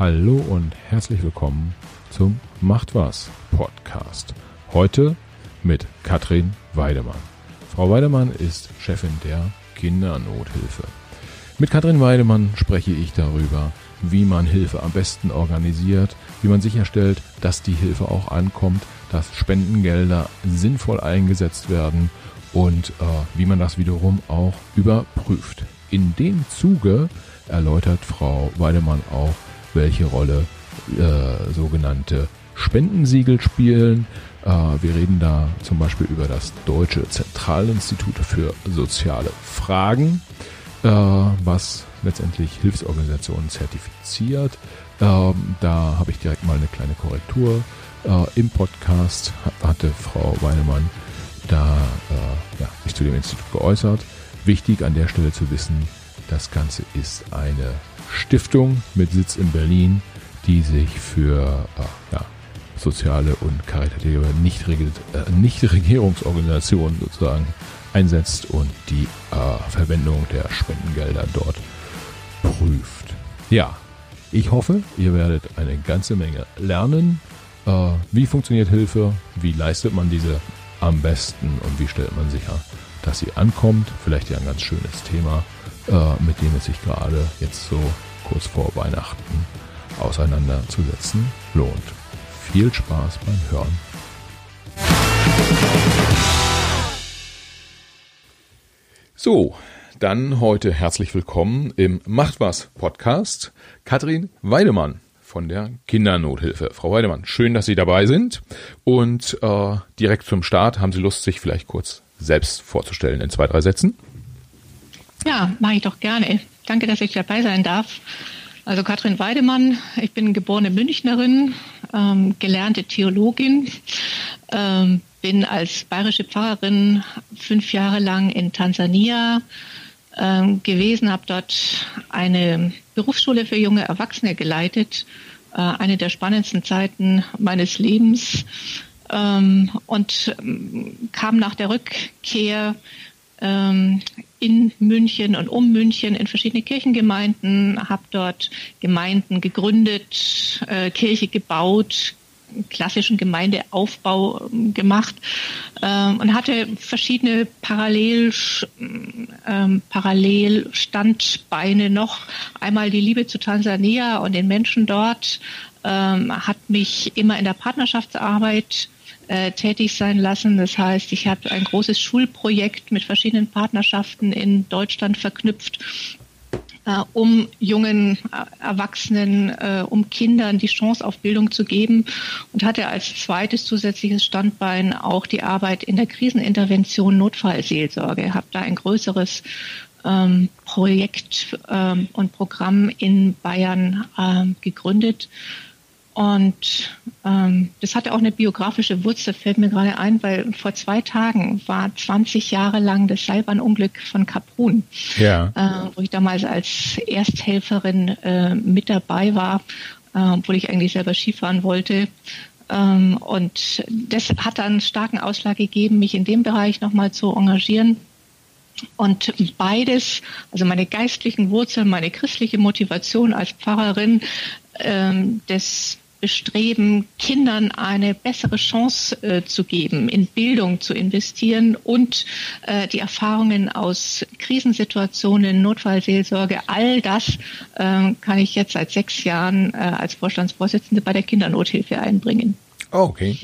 Hallo und herzlich willkommen zum Macht was Podcast. Heute mit Katrin Weidemann. Frau Weidemann ist Chefin der Kindernothilfe. Mit Katrin Weidemann spreche ich darüber, wie man Hilfe am besten organisiert, wie man sicherstellt, dass die Hilfe auch ankommt, dass Spendengelder sinnvoll eingesetzt werden und äh, wie man das wiederum auch überprüft. In dem Zuge erläutert Frau Weidemann auch, welche Rolle äh, sogenannte Spendensiegel spielen. Äh, wir reden da zum Beispiel über das Deutsche Zentralinstitut für soziale Fragen, äh, was letztendlich Hilfsorganisationen zertifiziert. Ähm, da habe ich direkt mal eine kleine Korrektur. Äh, Im Podcast hatte Frau Weinemann da äh, ja, sich zu dem Institut geäußert. Wichtig an der Stelle zu wissen, das Ganze ist eine Stiftung mit Sitz in Berlin, die sich für äh, ja, soziale und karitative Nichtregierungsorganisationen nicht sozusagen einsetzt und die äh, Verwendung der Spendengelder dort prüft. Ja, ich hoffe, ihr werdet eine ganze Menge lernen. Äh, wie funktioniert Hilfe? Wie leistet man diese am besten? Und wie stellt man sicher, dass sie ankommt? Vielleicht ja ein ganz schönes Thema äh, mit dem es sich gerade jetzt so kurz vor Weihnachten auseinanderzusetzen lohnt. Viel Spaß beim Hören. So, dann heute herzlich willkommen im Macht was Podcast Katrin Weidemann von der Kindernothilfe. Frau Weidemann, schön, dass Sie dabei sind. Und äh, direkt zum Start haben Sie Lust, sich vielleicht kurz selbst vorzustellen in zwei, drei Sätzen? Ja, mache ich doch gerne. Danke, dass ich dabei sein darf. Also Katrin Weidemann, ich bin geborene Münchnerin, ähm, gelernte Theologin, ähm, bin als bayerische Pfarrerin fünf Jahre lang in Tansania ähm, gewesen, habe dort eine Berufsschule für junge Erwachsene geleitet, äh, eine der spannendsten Zeiten meines Lebens ähm, und ähm, kam nach der Rückkehr ähm, in München und um München in verschiedene Kirchengemeinden, habe dort Gemeinden gegründet, äh, Kirche gebaut, klassischen Gemeindeaufbau ähm, gemacht ähm, und hatte verschiedene Parallel, ähm, Parallelstandbeine noch. Einmal die Liebe zu Tansania und den Menschen dort ähm, hat mich immer in der Partnerschaftsarbeit äh, tätig sein lassen. Das heißt, ich habe ein großes Schulprojekt mit verschiedenen Partnerschaften in Deutschland verknüpft, äh, um jungen äh, Erwachsenen, äh, um Kindern die Chance auf Bildung zu geben und hatte als zweites zusätzliches Standbein auch die Arbeit in der Krisenintervention Notfallseelsorge. Habe da ein größeres ähm, Projekt ähm, und Programm in Bayern ähm, gegründet und ähm, das hatte auch eine biografische Wurzel, fällt mir gerade ein, weil vor zwei Tagen war 20 Jahre lang das Seilbahnunglück von Kaprun, ja. äh, wo ich damals als Ersthelferin äh, mit dabei war, äh, obwohl ich eigentlich selber Skifahren wollte. Ähm, und das hat dann starken Ausschlag gegeben, mich in dem Bereich nochmal zu engagieren. Und beides, also meine geistlichen Wurzeln, meine christliche Motivation als Pfarrerin, ähm, das Bestreben, Kindern eine bessere Chance äh, zu geben, in Bildung zu investieren und äh, die Erfahrungen aus Krisensituationen, Notfallseelsorge, all das äh, kann ich jetzt seit sechs Jahren äh, als Vorstandsvorsitzende bei der Kindernothilfe einbringen. Oh, okay.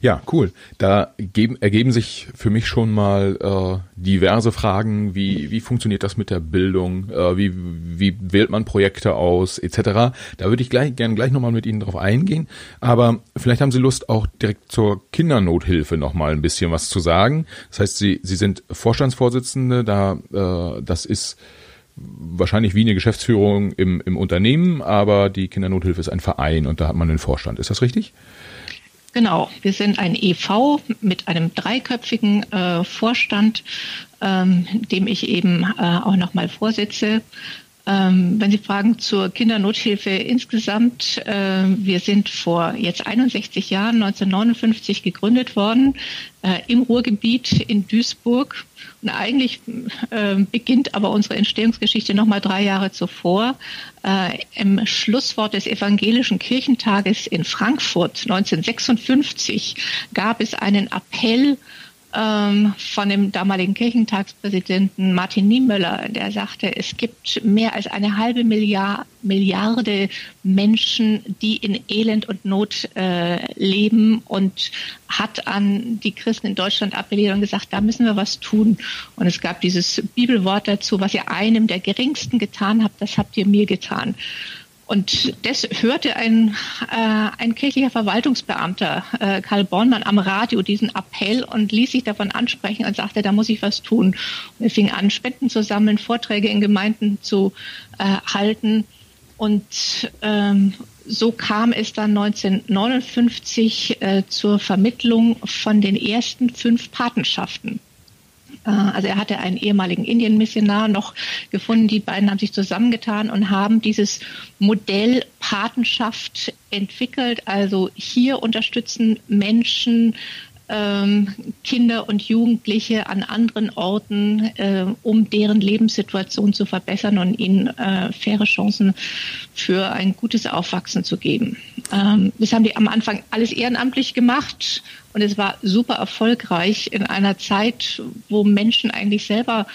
Ja, cool. Da geben, ergeben sich für mich schon mal äh, diverse Fragen, wie, wie funktioniert das mit der Bildung, äh, wie, wie wählt man Projekte aus, etc. Da würde ich gleich, gern gleich nochmal mit Ihnen drauf eingehen. Aber vielleicht haben Sie Lust, auch direkt zur Kindernothilfe nochmal ein bisschen was zu sagen. Das heißt, Sie, Sie sind Vorstandsvorsitzende, da äh, das ist wahrscheinlich wie eine Geschäftsführung im, im Unternehmen, aber die Kindernothilfe ist ein Verein und da hat man einen Vorstand. Ist das richtig? Genau, wir sind ein EV mit einem dreiköpfigen äh, Vorstand, ähm, dem ich eben äh, auch nochmal vorsitze. Ähm, wenn Sie fragen zur Kindernothilfe insgesamt, äh, wir sind vor jetzt 61 Jahren, 1959 gegründet worden, äh, im Ruhrgebiet in Duisburg. Eigentlich äh, beginnt aber unsere Entstehungsgeschichte noch mal drei Jahre zuvor. Äh, Im Schlusswort des Evangelischen Kirchentages in Frankfurt 1956 gab es einen Appell ähm, von dem damaligen Kirchentagspräsidenten Martin Niemöller, der sagte, es gibt mehr als eine halbe Milliard, Milliarde Menschen, die in Elend und Not äh, leben und hat an die Christen in Deutschland appelliert und gesagt, da müssen wir was tun. Und es gab dieses Bibelwort dazu, was ihr einem der Geringsten getan habt, das habt ihr mir getan. Und das hörte ein, äh, ein kirchlicher Verwaltungsbeamter, äh, Karl Bornmann, am Radio diesen Appell und ließ sich davon ansprechen und sagte, da muss ich was tun. Und er fing an, Spenden zu sammeln, Vorträge in Gemeinden zu äh, halten. Und ähm, so kam es dann 1959 äh, zur Vermittlung von den ersten fünf Patenschaften. Äh, also er hatte einen ehemaligen Indienmissionar noch gefunden. Die beiden haben sich zusammengetan und haben dieses Modell Patenschaft entwickelt. Also hier unterstützen Menschen ähm, Kinder und Jugendliche an anderen Orten, äh, um deren Lebenssituation zu verbessern und ihnen äh, faire Chancen für ein gutes Aufwachsen zu geben. Ähm, das haben die am Anfang alles ehrenamtlich gemacht und es war super erfolgreich in einer Zeit, wo Menschen eigentlich selber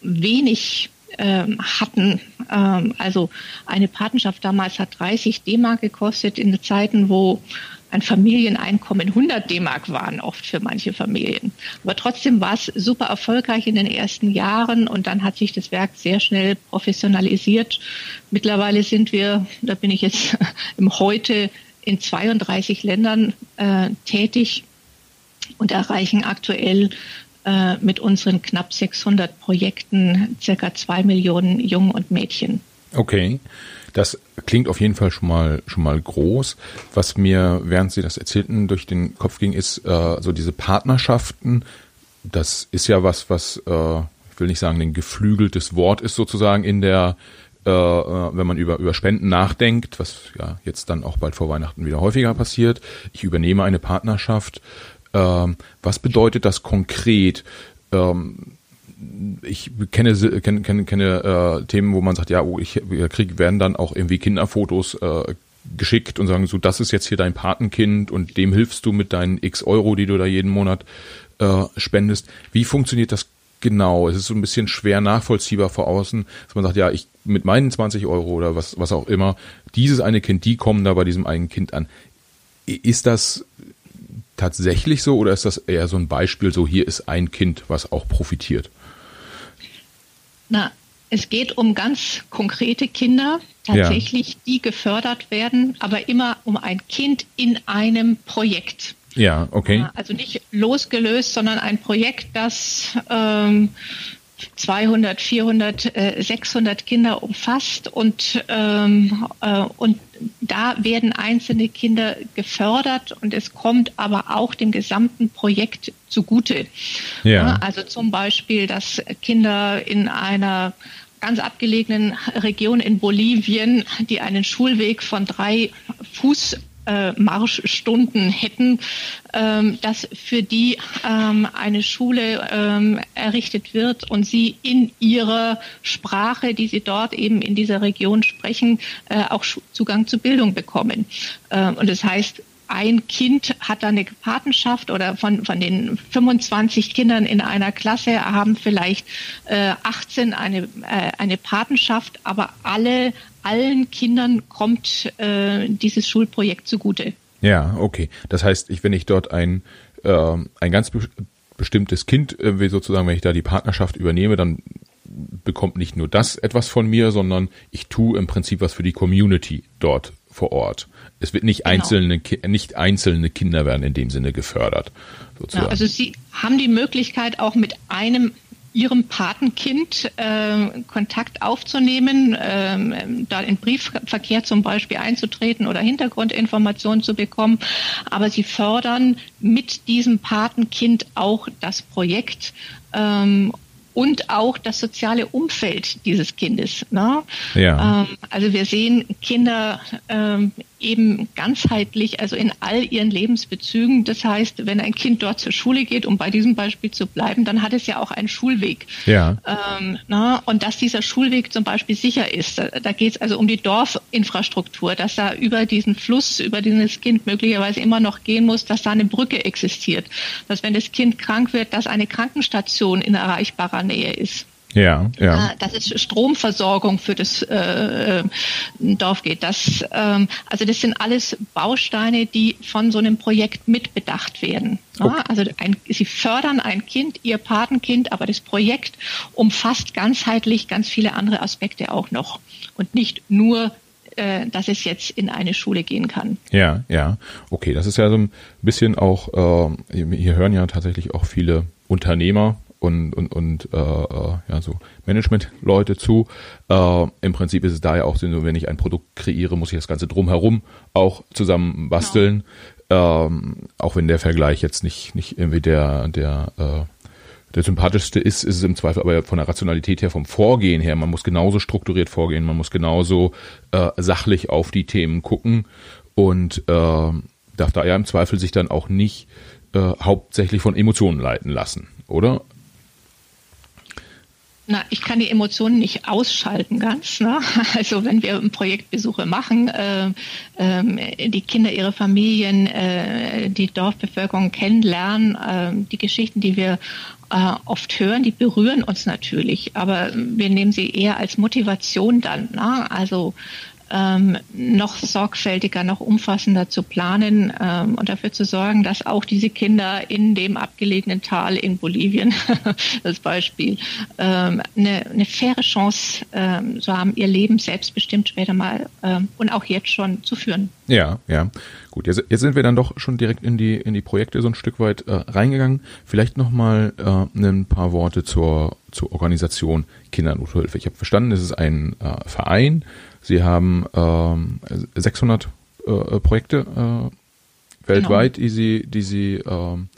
wenig ähm, hatten. Ähm, also eine Patenschaft damals hat 30 D-Mark gekostet in Zeiten, wo ein Familieneinkommen 100 D-Mark waren oft für manche Familien. Aber trotzdem war es super erfolgreich in den ersten Jahren und dann hat sich das Werk sehr schnell professionalisiert. Mittlerweile sind wir, da bin ich jetzt im Heute in 32 Ländern äh, tätig und erreichen aktuell äh, mit unseren knapp 600 Projekten circa zwei Millionen Jungen und Mädchen. Okay. Das klingt auf jeden Fall schon mal schon mal groß. Was mir, während Sie das erzählten, durch den Kopf ging, ist äh, so diese Partnerschaften. Das ist ja was, was äh, ich will nicht sagen, ein geflügeltes Wort ist sozusagen in der, äh, äh, wenn man über über Spenden nachdenkt, was ja jetzt dann auch bald vor Weihnachten wieder häufiger passiert. Ich übernehme eine Partnerschaft. Ähm, was bedeutet das konkret? Ähm, ich kenne kenne kenne, kenne äh, Themen, wo man sagt, ja, oh, ich krieg, werden dann auch irgendwie Kinderfotos äh, geschickt und sagen so, das ist jetzt hier dein Patenkind und dem hilfst du mit deinen X Euro, die du da jeden Monat äh, spendest. Wie funktioniert das genau? Es ist so ein bisschen schwer nachvollziehbar vor außen, dass man sagt, ja, ich mit meinen 20 Euro oder was was auch immer, dieses eine Kind, die kommen da bei diesem einen Kind an. Ist das tatsächlich so oder ist das eher so ein Beispiel, so hier ist ein Kind, was auch profitiert? Na, es geht um ganz konkrete Kinder, tatsächlich, ja. die gefördert werden, aber immer um ein Kind in einem Projekt. Ja, okay. Also nicht losgelöst, sondern ein Projekt, das ähm, 200, 400, äh, 600 Kinder umfasst und, ähm, äh, und da werden einzelne Kinder gefördert und es kommt aber auch dem gesamten Projekt zugute. Ja. Also zum Beispiel, dass Kinder in einer ganz abgelegenen Region in Bolivien, die einen Schulweg von drei Fuß äh, Marschstunden hätten, ähm, dass für die ähm, eine Schule ähm, errichtet wird und sie in ihrer Sprache, die sie dort eben in dieser Region sprechen, äh, auch Zugang zu Bildung bekommen. Ähm, und das heißt, ein Kind hat da eine Patenschaft oder von, von den 25 Kindern in einer Klasse haben vielleicht äh, 18 eine, äh, eine Patenschaft, aber alle, allen Kindern kommt äh, dieses Schulprojekt zugute. Ja, okay. Das heißt, ich, wenn ich dort ein, äh, ein ganz be bestimmtes Kind äh, sozusagen, wenn ich da die Partnerschaft übernehme, dann bekommt nicht nur das etwas von mir, sondern ich tue im Prinzip was für die Community dort vor Ort. Es wird nicht genau. einzelne, nicht einzelne Kinder werden in dem Sinne gefördert. Sozusagen. Ja, also Sie haben die Möglichkeit auch mit einem Ihrem Patenkind äh, Kontakt aufzunehmen, äh, da in Briefverkehr zum Beispiel einzutreten oder Hintergrundinformationen zu bekommen. Aber Sie fördern mit diesem Patenkind auch das Projekt ähm, und auch das soziale Umfeld dieses Kindes. Ne? Ja. Ähm, also wir sehen Kinder ähm, eben ganzheitlich, also in all ihren Lebensbezügen. Das heißt, wenn ein Kind dort zur Schule geht, um bei diesem Beispiel zu bleiben, dann hat es ja auch einen Schulweg. Ja. Ähm, na, und dass dieser Schulweg zum Beispiel sicher ist, da, da geht es also um die Dorfinfrastruktur, dass da über diesen Fluss, über dieses Kind möglicherweise immer noch gehen muss, dass da eine Brücke existiert, dass wenn das Kind krank wird, dass eine Krankenstation in erreichbarer Nähe ist. Ja, ja. Ah, dass es Stromversorgung für das äh, äh, Dorf geht. Das, ähm, also das sind alles Bausteine, die von so einem Projekt mitbedacht werden. Okay. Ja, also ein, sie fördern ein Kind, ihr Patenkind, aber das Projekt umfasst ganzheitlich ganz viele andere Aspekte auch noch und nicht nur äh, dass es jetzt in eine Schule gehen kann. Ja, ja. Okay, das ist ja so ein bisschen auch, äh, hier hören ja tatsächlich auch viele Unternehmer und, und, und äh, äh, ja, so Management-Leute zu. Äh, Im Prinzip ist es da ja auch so, wenn ich ein Produkt kreiere, muss ich das Ganze drumherum auch zusammen basteln. Genau. Ähm, auch wenn der Vergleich jetzt nicht, nicht irgendwie der, der, äh, der sympathischste ist, ist es im Zweifel aber von der Rationalität her, vom Vorgehen her, man muss genauso strukturiert vorgehen, man muss genauso äh, sachlich auf die Themen gucken und äh, darf da ja im Zweifel sich dann auch nicht äh, hauptsächlich von Emotionen leiten lassen, oder? Na, ich kann die Emotionen nicht ausschalten ganz. Ne? Also wenn wir Projektbesuche machen, äh, äh, die Kinder, ihre Familien, äh, die Dorfbevölkerung kennenlernen, äh, die Geschichten, die wir äh, oft hören, die berühren uns natürlich, aber wir nehmen sie eher als Motivation dann. Ne? Also ähm, noch sorgfältiger, noch umfassender zu planen ähm, und dafür zu sorgen, dass auch diese Kinder in dem abgelegenen Tal in Bolivien, das Beispiel, ähm, eine, eine faire Chance ähm, so haben, ihr Leben selbstbestimmt später mal ähm, und auch jetzt schon zu führen. Ja, ja. Gut, jetzt, jetzt sind wir dann doch schon direkt in die, in die Projekte so ein Stück weit äh, reingegangen. Vielleicht nochmal äh, ein paar Worte zur, zur Organisation Kindernothilfe. Ich habe verstanden, es ist ein äh, Verein, Sie haben ähm, 600 äh, Projekte äh, weltweit, genau. die Sie, die Sie ähm,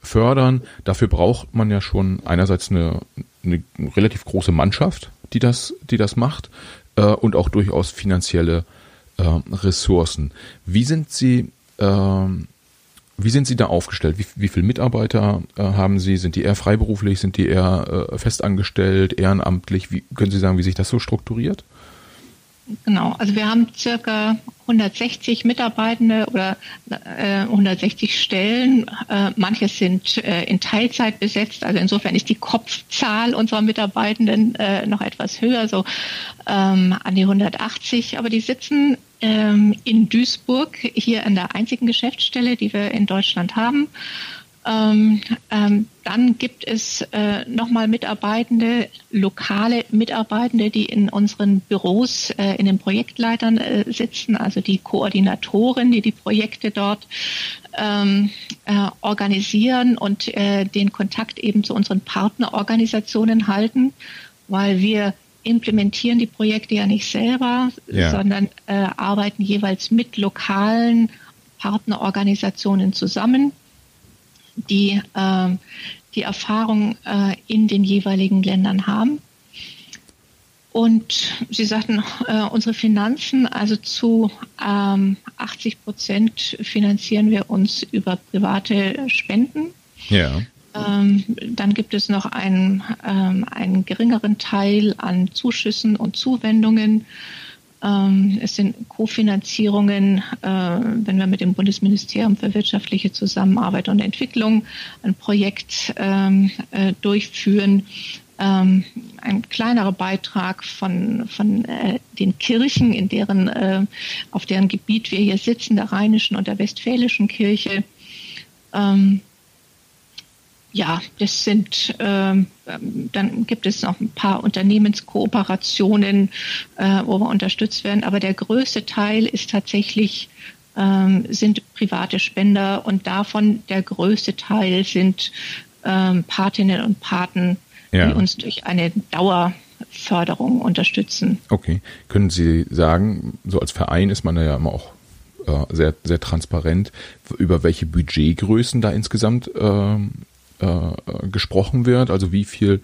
fördern. Dafür braucht man ja schon einerseits eine, eine relativ große Mannschaft, die das, die das macht, äh, und auch durchaus finanzielle äh, Ressourcen. Wie sind Sie, äh, wie sind Sie da aufgestellt? Wie, wie viele Mitarbeiter äh, haben Sie? Sind die eher freiberuflich? Sind die eher äh, festangestellt, ehrenamtlich? Wie können Sie sagen, wie sich das so strukturiert? Genau, also wir haben circa 160 Mitarbeitende oder äh, 160 Stellen. Äh, manche sind äh, in Teilzeit besetzt, also insofern ist die Kopfzahl unserer Mitarbeitenden äh, noch etwas höher, so ähm, an die 180. Aber die sitzen ähm, in Duisburg, hier an der einzigen Geschäftsstelle, die wir in Deutschland haben. Ähm, ähm, dann gibt es äh, nochmal Mitarbeitende, lokale Mitarbeitende, die in unseren Büros, äh, in den Projektleitern äh, sitzen, also die Koordinatoren, die die Projekte dort ähm, äh, organisieren und äh, den Kontakt eben zu unseren Partnerorganisationen halten, weil wir implementieren die Projekte ja nicht selber, ja. sondern äh, arbeiten jeweils mit lokalen Partnerorganisationen zusammen die äh, die Erfahrung äh, in den jeweiligen Ländern haben. Und Sie sagten, äh, unsere Finanzen, also zu ähm, 80 Prozent finanzieren wir uns über private Spenden. Ja. Ähm, dann gibt es noch einen, ähm, einen geringeren Teil an Zuschüssen und Zuwendungen. Ähm, es sind Kofinanzierungen, äh, wenn wir mit dem Bundesministerium für wirtschaftliche Zusammenarbeit und Entwicklung ein Projekt ähm, äh, durchführen. Ähm, ein kleinerer Beitrag von, von äh, den Kirchen, in deren, auf deren Gebiet wir hier sitzen, der Rheinischen und der Westfälischen Kirche ja, das sind, ähm, dann gibt es noch ein paar Unternehmenskooperationen, äh, wo wir unterstützt werden, aber der größte Teil ist tatsächlich, ähm, sind private Spender und davon der größte Teil sind ähm, Patinnen und Paten, ja. die uns durch eine Dauerförderung unterstützen. Okay. Können Sie sagen, so als Verein ist man ja immer auch äh, sehr, sehr transparent, über welche Budgetgrößen da insgesamt ähm, äh, gesprochen wird, also wie viel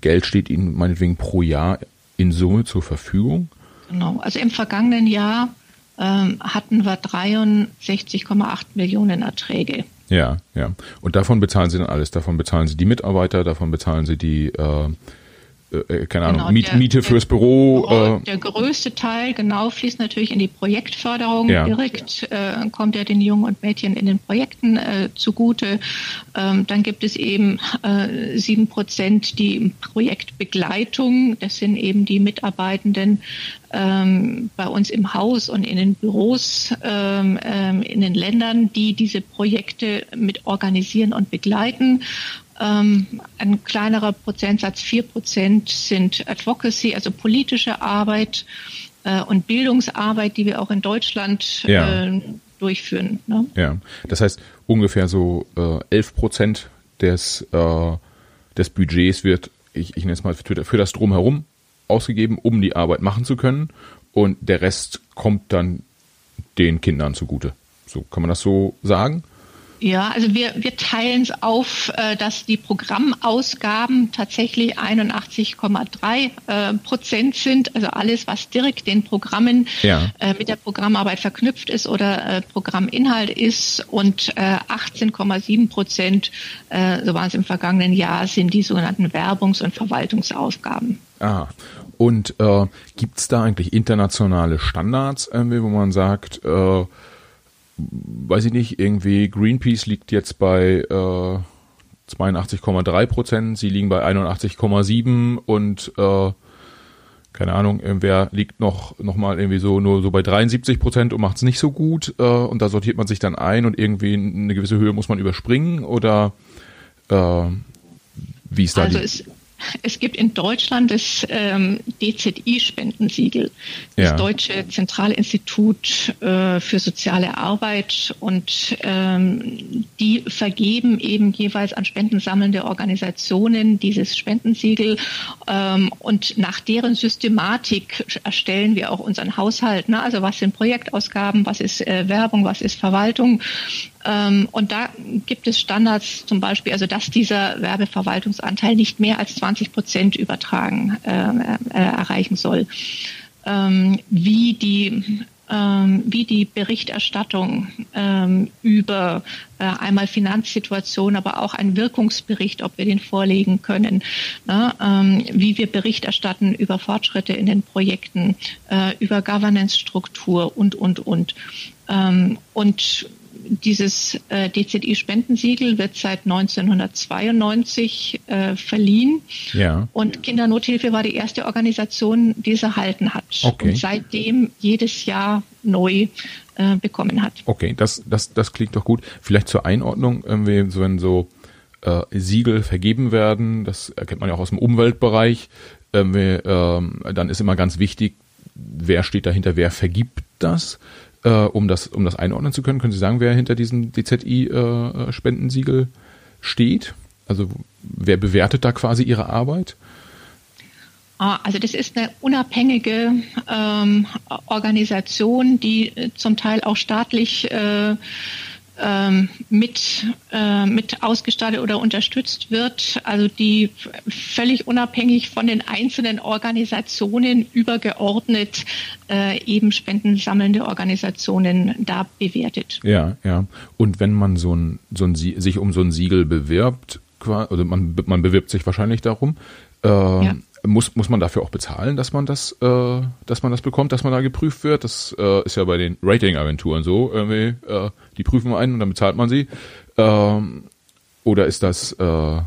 Geld steht Ihnen meinetwegen pro Jahr in Summe zur Verfügung? Genau, also im vergangenen Jahr ähm, hatten wir 63,8 Millionen Erträge. Ja, ja. Und davon bezahlen Sie dann alles. Davon bezahlen Sie die Mitarbeiter, davon bezahlen Sie die äh, äh, äh, keine Ahnung, genau, Miet, der, Miete fürs Büro. Der, äh. der größte Teil, genau, fließt natürlich in die Projektförderung. Ja. Direkt äh, kommt er den Jungen und Mädchen in den Projekten äh, zugute. Ähm, dann gibt es eben sieben Prozent die Projektbegleitung. Das sind eben die Mitarbeitenden ähm, bei uns im Haus und in den Büros ähm, ähm in den Ländern, die diese Projekte mit organisieren und begleiten. Ähm, ein kleinerer Prozentsatz, vier Prozent, sind Advocacy, also politische Arbeit äh, und Bildungsarbeit, die wir auch in Deutschland ja. äh, durchführen. Ne? Ja, das heißt ungefähr so äh, elf Prozent des, äh, des Budgets wird, ich, ich nenne es mal, für, für das Drumherum ausgegeben, um die Arbeit machen zu können. Und der Rest kommt dann den Kindern zugute. So kann man das so sagen? Ja, also wir, wir teilen es auf, äh, dass die Programmausgaben tatsächlich 81,3 äh, Prozent sind. Also alles, was direkt den Programmen ja. äh, mit der Programmarbeit verknüpft ist oder äh, Programminhalt ist. Und äh, 18,7 Prozent, äh, so waren es im vergangenen Jahr, sind die sogenannten Werbungs- und Verwaltungsaufgaben. Ah, und äh, gibt es da eigentlich internationale Standards, irgendwie, wo man sagt, äh, weiß ich nicht, irgendwie Greenpeace liegt jetzt bei äh, 82,3 Prozent, sie liegen bei 81,7 und äh, keine Ahnung, irgendwer liegt noch, noch mal irgendwie so nur so bei 73 Prozent und macht es nicht so gut äh, und da sortiert man sich dann ein und irgendwie eine gewisse Höhe muss man überspringen oder äh, wie ist da also die? Es gibt in Deutschland das ähm, DZI-Spendensiegel, das ja. Deutsche Zentralinstitut äh, für soziale Arbeit und ähm, die vergeben eben jeweils an spendensammelnde Organisationen dieses Spendensiegel ähm, und nach deren Systematik erstellen wir auch unseren Haushalt. Ne? Also was sind Projektausgaben, was ist äh, Werbung, was ist Verwaltung und da gibt es Standards zum Beispiel, also dass dieser Werbeverwaltungsanteil nicht mehr als 20 Prozent übertragen äh, äh, erreichen soll. Ähm, wie die ähm, wie die Berichterstattung ähm, über äh, einmal Finanzsituation, aber auch ein Wirkungsbericht, ob wir den vorlegen können, ne? ähm, wie wir Bericht erstatten über Fortschritte in den Projekten, äh, über Governance-Struktur und, und, und. Ähm, und dieses äh, DZI-Spendensiegel wird seit 1992 äh, verliehen. Ja. Und Kindernothilfe war die erste Organisation, die es erhalten hat. Okay. Und seitdem jedes Jahr neu äh, bekommen hat. Okay, das, das, das klingt doch gut. Vielleicht zur Einordnung, irgendwie, so wenn so äh, Siegel vergeben werden, das erkennt man ja auch aus dem Umweltbereich, irgendwie, ähm, dann ist immer ganz wichtig, wer steht dahinter, wer vergibt das äh, um, das, um das einordnen zu können, können Sie sagen, wer hinter diesem DZI-Spendensiegel äh, steht? Also wer bewertet da quasi Ihre Arbeit? Ah, also das ist eine unabhängige ähm, Organisation, die äh, zum Teil auch staatlich äh, ähm, mit, äh, mit ausgestattet oder unterstützt wird, also die völlig unabhängig von den einzelnen Organisationen übergeordnet äh, eben spendensammelnde Organisationen da bewertet. Ja, ja. Und wenn man so ein, so ein sich um so ein Siegel bewirbt, also man, man bewirbt sich wahrscheinlich darum, äh, ja muss, muss man dafür auch bezahlen, dass man das, äh, dass man das bekommt, dass man da geprüft wird? Das äh, ist ja bei den Ratingagenturen so, irgendwie, äh, die prüfen einen und dann bezahlt man sie. Ähm, oder ist das äh,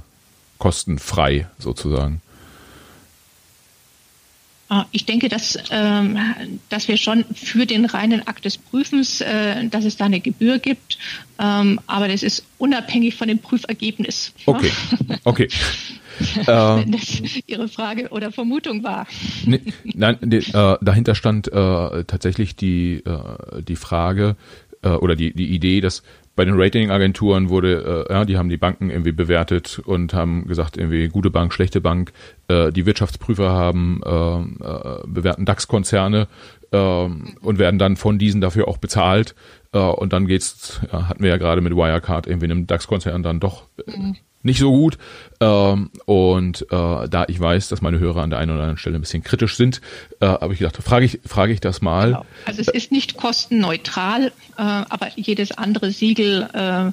kostenfrei sozusagen? Ah, ich denke, dass, ähm, dass wir schon für den reinen Akt des Prüfens, äh, dass es da eine Gebühr gibt, ähm, aber das ist unabhängig von dem Prüfergebnis. Okay, okay. Wenn das Ihre Frage oder Vermutung war. Nee, nein, nee, äh, dahinter stand äh, tatsächlich die, äh, die Frage äh, oder die, die Idee, dass bei den Ratingagenturen wurde, äh, ja, die haben die Banken irgendwie bewertet und haben gesagt, irgendwie gute Bank, schlechte Bank. Äh, die Wirtschaftsprüfer haben bewerten DAX-Konzerne äh, und werden dann von diesen dafür auch bezahlt. Und dann geht's, ja, hatten wir ja gerade mit Wirecard irgendwie einem DAX-Konzern dann doch äh, nicht so gut. Ähm, und äh, da ich weiß, dass meine Hörer an der einen oder anderen Stelle ein bisschen kritisch sind, äh, habe ich gedacht, frage ich, frage ich das mal. Genau. Also es ist nicht kostenneutral, äh, aber jedes andere Siegel äh,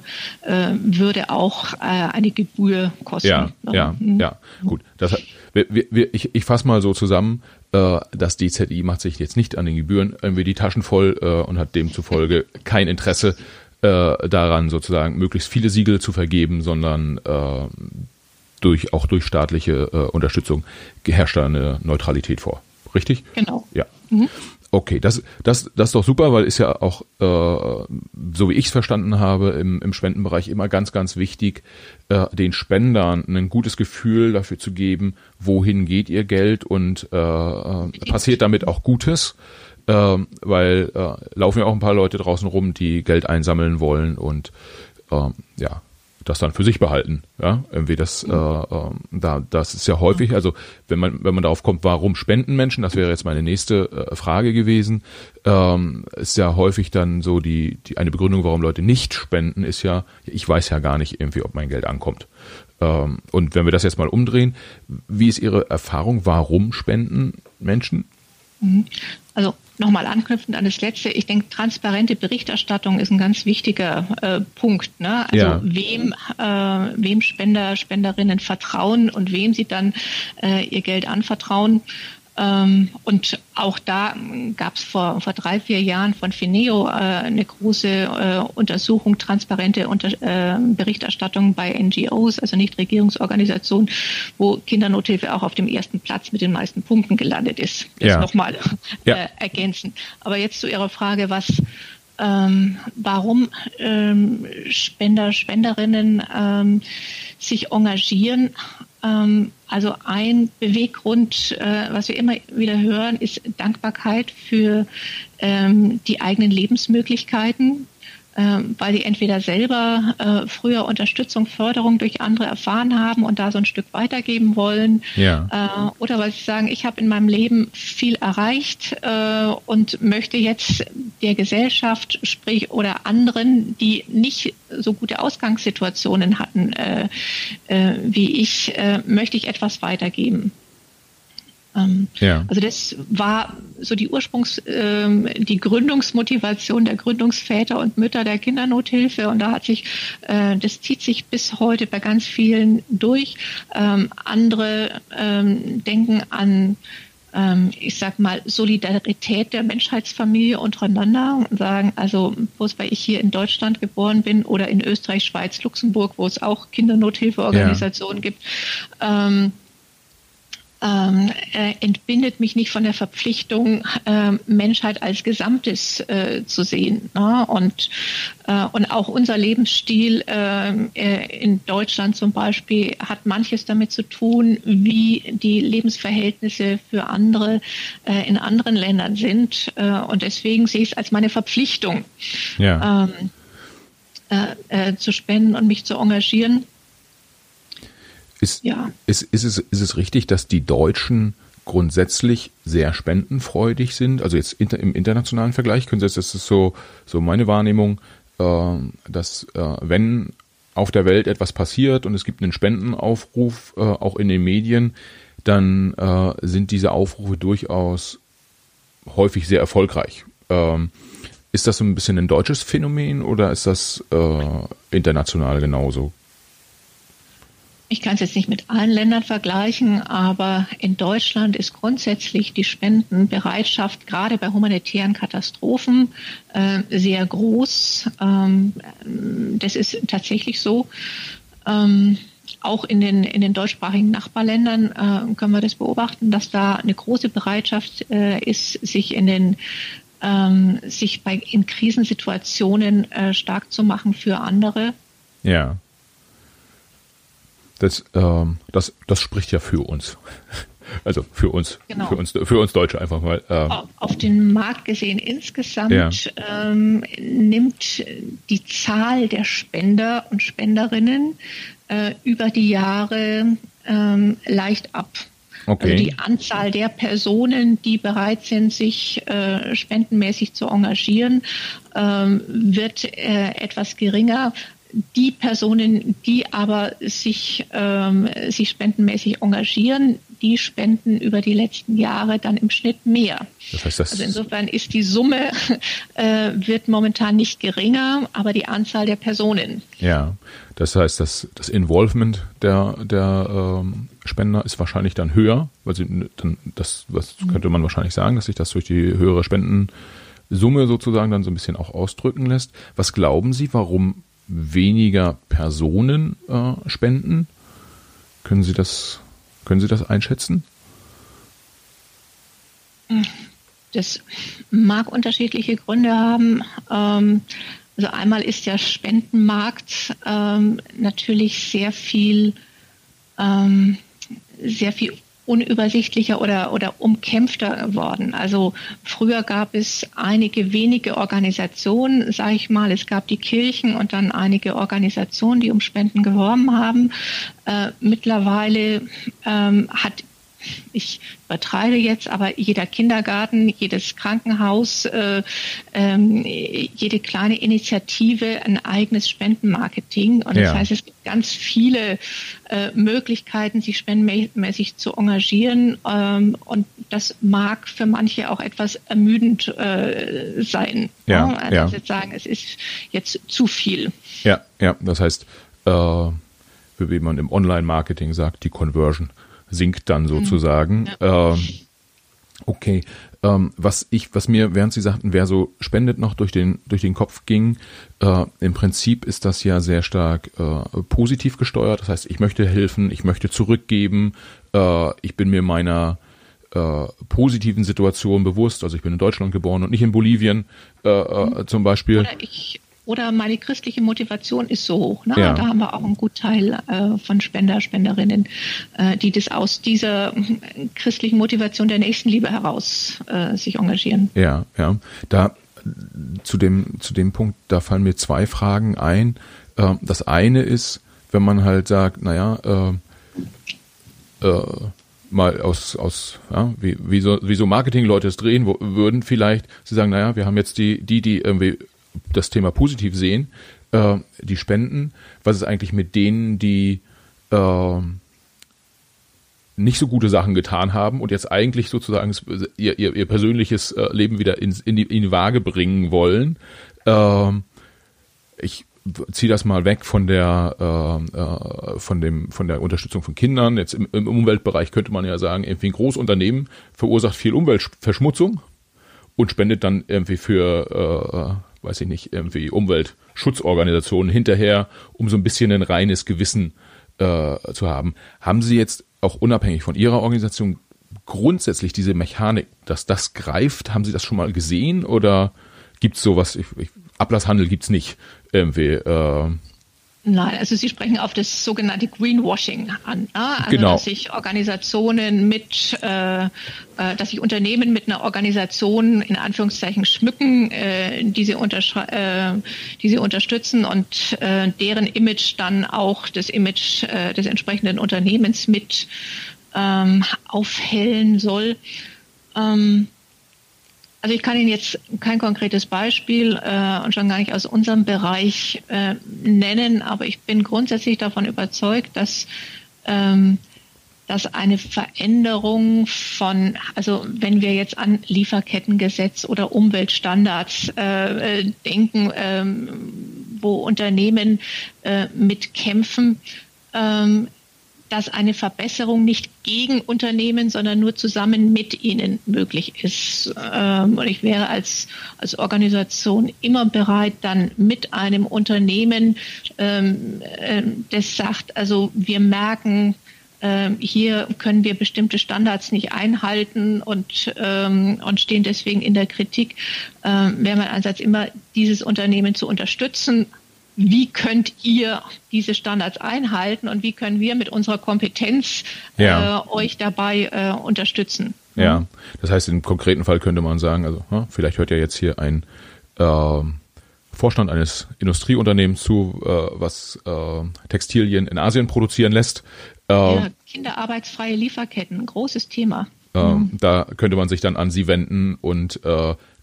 äh, würde auch äh, eine Gebühr kosten. Ja, ja, mhm. ja, gut. Das, wir, wir, ich, ich fasse mal so zusammen, äh, das DZI macht sich jetzt nicht an den Gebühren irgendwie die Taschen voll äh, und hat demzufolge kein Interesse äh, daran, sozusagen möglichst viele Siegel zu vergeben, sondern äh, durch auch durch staatliche äh, Unterstützung herrscht da eine Neutralität vor. Richtig? Genau. Ja. Mhm. Okay, das, das, das ist doch super, weil ist ja auch, äh, so wie ich es verstanden habe, im, im Spendenbereich immer ganz, ganz wichtig, äh, den Spendern ein gutes Gefühl dafür zu geben, wohin geht ihr Geld und äh, äh passiert damit auch Gutes ähm, weil äh, laufen ja auch ein paar Leute draußen rum, die Geld einsammeln wollen und ähm, ja, das dann für sich behalten. Ja, irgendwie das, äh, äh, da, das ist ja häufig, also wenn man, wenn man darauf kommt, warum spenden Menschen, das wäre jetzt meine nächste äh, Frage gewesen, ähm, ist ja häufig dann so die, die eine Begründung, warum Leute nicht spenden, ist ja, ich weiß ja gar nicht irgendwie, ob mein Geld ankommt. Ähm, und wenn wir das jetzt mal umdrehen, wie ist Ihre Erfahrung, warum spenden Menschen? Mhm. Also nochmal anknüpfend an das letzte, ich denke, transparente Berichterstattung ist ein ganz wichtiger äh, Punkt. Ne? Also ja. wem, äh, wem Spender, Spenderinnen vertrauen und wem sie dann äh, ihr Geld anvertrauen. Ähm, und auch da gab es vor, vor drei, vier Jahren von Fineo äh, eine große äh, Untersuchung, transparente Unter äh, Berichterstattung bei NGOs, also Nichtregierungsorganisationen, wo Kindernothilfe auch auf dem ersten Platz mit den meisten Punkten gelandet ist. Das ja. nochmal ja. Äh, ergänzen. Aber jetzt zu Ihrer Frage, was ähm, warum ähm, Spender, Spenderinnen ähm, sich engagieren. Ähm, also ein Beweggrund, äh, was wir immer wieder hören, ist Dankbarkeit für ähm, die eigenen Lebensmöglichkeiten, weil die entweder selber äh, früher Unterstützung, Förderung durch andere erfahren haben und da so ein Stück weitergeben wollen, ja. Äh, oder weil sie sagen, ich habe in meinem Leben viel erreicht äh, und möchte jetzt der Gesellschaft, sprich oder anderen, die nicht so gute Ausgangssituationen hatten wie ich, möchte ich etwas weitergeben. Ähm, ja. Also das war so die Ursprungs, ähm, die Gründungsmotivation der Gründungsväter und Mütter der Kindernothilfe und da hat sich, äh, das zieht sich bis heute bei ganz vielen durch. Ähm, andere ähm, denken an ähm, ich sag mal, Solidarität der Menschheitsfamilie untereinander und sagen, also bloß weil ich hier in Deutschland geboren bin oder in Österreich, Schweiz, Luxemburg, wo es auch Kindernothilfeorganisationen ja. gibt, ähm, ähm, äh, entbindet mich nicht von der Verpflichtung, äh, Menschheit als Gesamtes äh, zu sehen. Ne? Und, äh, und auch unser Lebensstil ähm, äh, in Deutschland zum Beispiel hat manches damit zu tun, wie die Lebensverhältnisse für andere äh, in anderen Ländern sind. und deswegen sehe ich es als meine Verpflichtung, ja. ähm, zu spenden und mich zu engagieren. Ist, ja. ist, ist, es, ist es richtig, dass die Deutschen grundsätzlich sehr spendenfreudig sind? Also jetzt inter, im internationalen Vergleich können Sie jetzt, das ist so, so meine Wahrnehmung, äh, dass äh, wenn auf der Welt etwas passiert und es gibt einen Spendenaufruf, äh, auch in den Medien, dann äh, sind diese Aufrufe durchaus häufig sehr erfolgreich. Ähm, ist das so ein bisschen ein deutsches Phänomen oder ist das äh, international genauso? Ich kann es jetzt nicht mit allen Ländern vergleichen, aber in Deutschland ist grundsätzlich die Spendenbereitschaft gerade bei humanitären Katastrophen äh, sehr groß. Ähm, das ist tatsächlich so. Ähm, auch in den, in den deutschsprachigen Nachbarländern äh, können wir das beobachten, dass da eine große Bereitschaft äh, ist, sich in den ähm, sich bei in Krisensituationen äh, stark zu machen für andere. Ja. Das, ähm, das, das spricht ja für uns. Also für uns, genau. für uns, für uns Deutsche einfach mal. Ähm. Auf den Markt gesehen insgesamt ja. ähm, nimmt die Zahl der Spender und Spenderinnen äh, über die Jahre ähm, leicht ab. Okay. Also die Anzahl der Personen, die bereit sind, sich äh, spendenmäßig zu engagieren, ähm, wird äh, etwas geringer. Die Personen, die aber sich, ähm, sich spendenmäßig engagieren, die spenden über die letzten Jahre dann im Schnitt mehr. Das heißt, das also insofern ist die Summe äh, wird momentan nicht geringer, aber die Anzahl der Personen. Ja, das heißt, das, das Involvement der, der ähm, Spender ist wahrscheinlich dann höher, weil sie dann das, was könnte man wahrscheinlich sagen, dass sich das durch die höhere Spendensumme sozusagen dann so ein bisschen auch ausdrücken lässt. Was glauben Sie, warum weniger Personen äh, spenden? Können Sie das können Sie das einschätzen? Das mag unterschiedliche Gründe haben. Ähm, also einmal ist der Spendenmarkt ähm, natürlich sehr viel, ähm, sehr viel unübersichtlicher oder, oder umkämpfter geworden. Also früher gab es einige wenige Organisationen, sage ich mal, es gab die Kirchen und dann einige Organisationen, die um Spenden geworben haben. Äh, mittlerweile ähm, hat ich übertreibe jetzt, aber jeder Kindergarten, jedes Krankenhaus, äh, ähm, jede kleine Initiative ein eigenes Spendenmarketing. Und das heißt, es gibt ganz viele äh, Möglichkeiten, sich spendenmäßig zu engagieren. Ähm, und das mag für manche auch etwas ermüdend äh, sein. Ja, ne? also ja. jetzt sagen, es ist jetzt zu viel. Ja, ja, das heißt, äh, wie man im Online-Marketing sagt, die Conversion sinkt dann mhm. sozusagen. Ja. Ähm, okay. Ähm, was ich, was mir, während Sie sagten, wer so spendet, noch durch den, durch den Kopf ging, äh, im Prinzip ist das ja sehr stark äh, positiv gesteuert. Das heißt, ich möchte helfen, ich möchte zurückgeben, äh, ich bin mir meiner äh, positiven Situation bewusst. Also ich bin in Deutschland geboren und nicht in Bolivien äh, äh, mhm. zum Beispiel. Oder ich oder meine christliche Motivation ist so hoch. Ne? Ja. Da haben wir auch einen Gutteil äh, von Spender, Spenderinnen, äh, die das aus dieser christlichen Motivation der Nächstenliebe heraus äh, sich engagieren. Ja, ja. Da zu dem zu dem Punkt, da fallen mir zwei Fragen ein. Äh, das eine ist, wenn man halt sagt, naja, äh, äh, mal aus, aus ja, wie, wie so, wie so Marketing-Leute es drehen wo, würden, vielleicht, sie sagen, naja, wir haben jetzt die, die, die irgendwie das Thema positiv sehen, äh, die Spenden, was ist eigentlich mit denen, die äh, nicht so gute Sachen getan haben und jetzt eigentlich sozusagen ihr, ihr, ihr persönliches äh, Leben wieder ins, in, die, in die Waage bringen wollen. Äh, ich ziehe das mal weg von der äh, äh, von dem von der Unterstützung von Kindern. Jetzt im, im Umweltbereich könnte man ja sagen, irgendwie ein Großunternehmen verursacht viel Umweltverschmutzung und spendet dann irgendwie für äh, weiß ich nicht, irgendwie Umweltschutzorganisationen hinterher, um so ein bisschen ein reines Gewissen äh, zu haben. Haben Sie jetzt auch unabhängig von Ihrer Organisation grundsätzlich diese Mechanik, dass das greift? Haben Sie das schon mal gesehen oder gibt es sowas? Ich, ich, Ablasshandel gibt es nicht irgendwie. Äh, Nein, also Sie sprechen auf das sogenannte Greenwashing an. Ne? Also genau. dass sich Organisationen mit, äh, äh, dass sich Unternehmen mit einer Organisation in Anführungszeichen schmücken, äh, die, sie äh, die sie unterstützen und äh, deren Image dann auch das Image äh, des entsprechenden Unternehmens mit ähm, aufhellen soll. Ähm, also ich kann Ihnen jetzt kein konkretes Beispiel äh, und schon gar nicht aus unserem Bereich äh, nennen, aber ich bin grundsätzlich davon überzeugt, dass ähm, dass eine Veränderung von, also wenn wir jetzt an Lieferkettengesetz oder Umweltstandards äh, äh denken, ähm, wo Unternehmen äh, mitkämpfen, ähm, dass eine Verbesserung nicht gegen Unternehmen, sondern nur zusammen mit ihnen möglich ist. Ähm, und ich wäre als, als Organisation immer bereit, dann mit einem Unternehmen, ähm, äh, das sagt, also wir merken, ähm, hier können wir bestimmte Standards nicht einhalten und, und stehen deswegen in der Kritik, wäre mein Ansatz immer, dieses Unternehmen zu unterstützen, wie könnt ihr diese Standards einhalten und wie können wir mit unserer Kompetenz ja. äh, euch dabei äh, unterstützen. Ja, das heißt, im konkreten Fall könnte man sagen, also ja, vielleicht hört ja jetzt hier ein äh, Vorstand eines Industrieunternehmens zu, äh, was äh, Textilien in Asien produzieren lässt. Ja, kinderarbeitsfreie Lieferketten, großes Thema. Äh, mhm. Da könnte man sich dann an Sie wenden und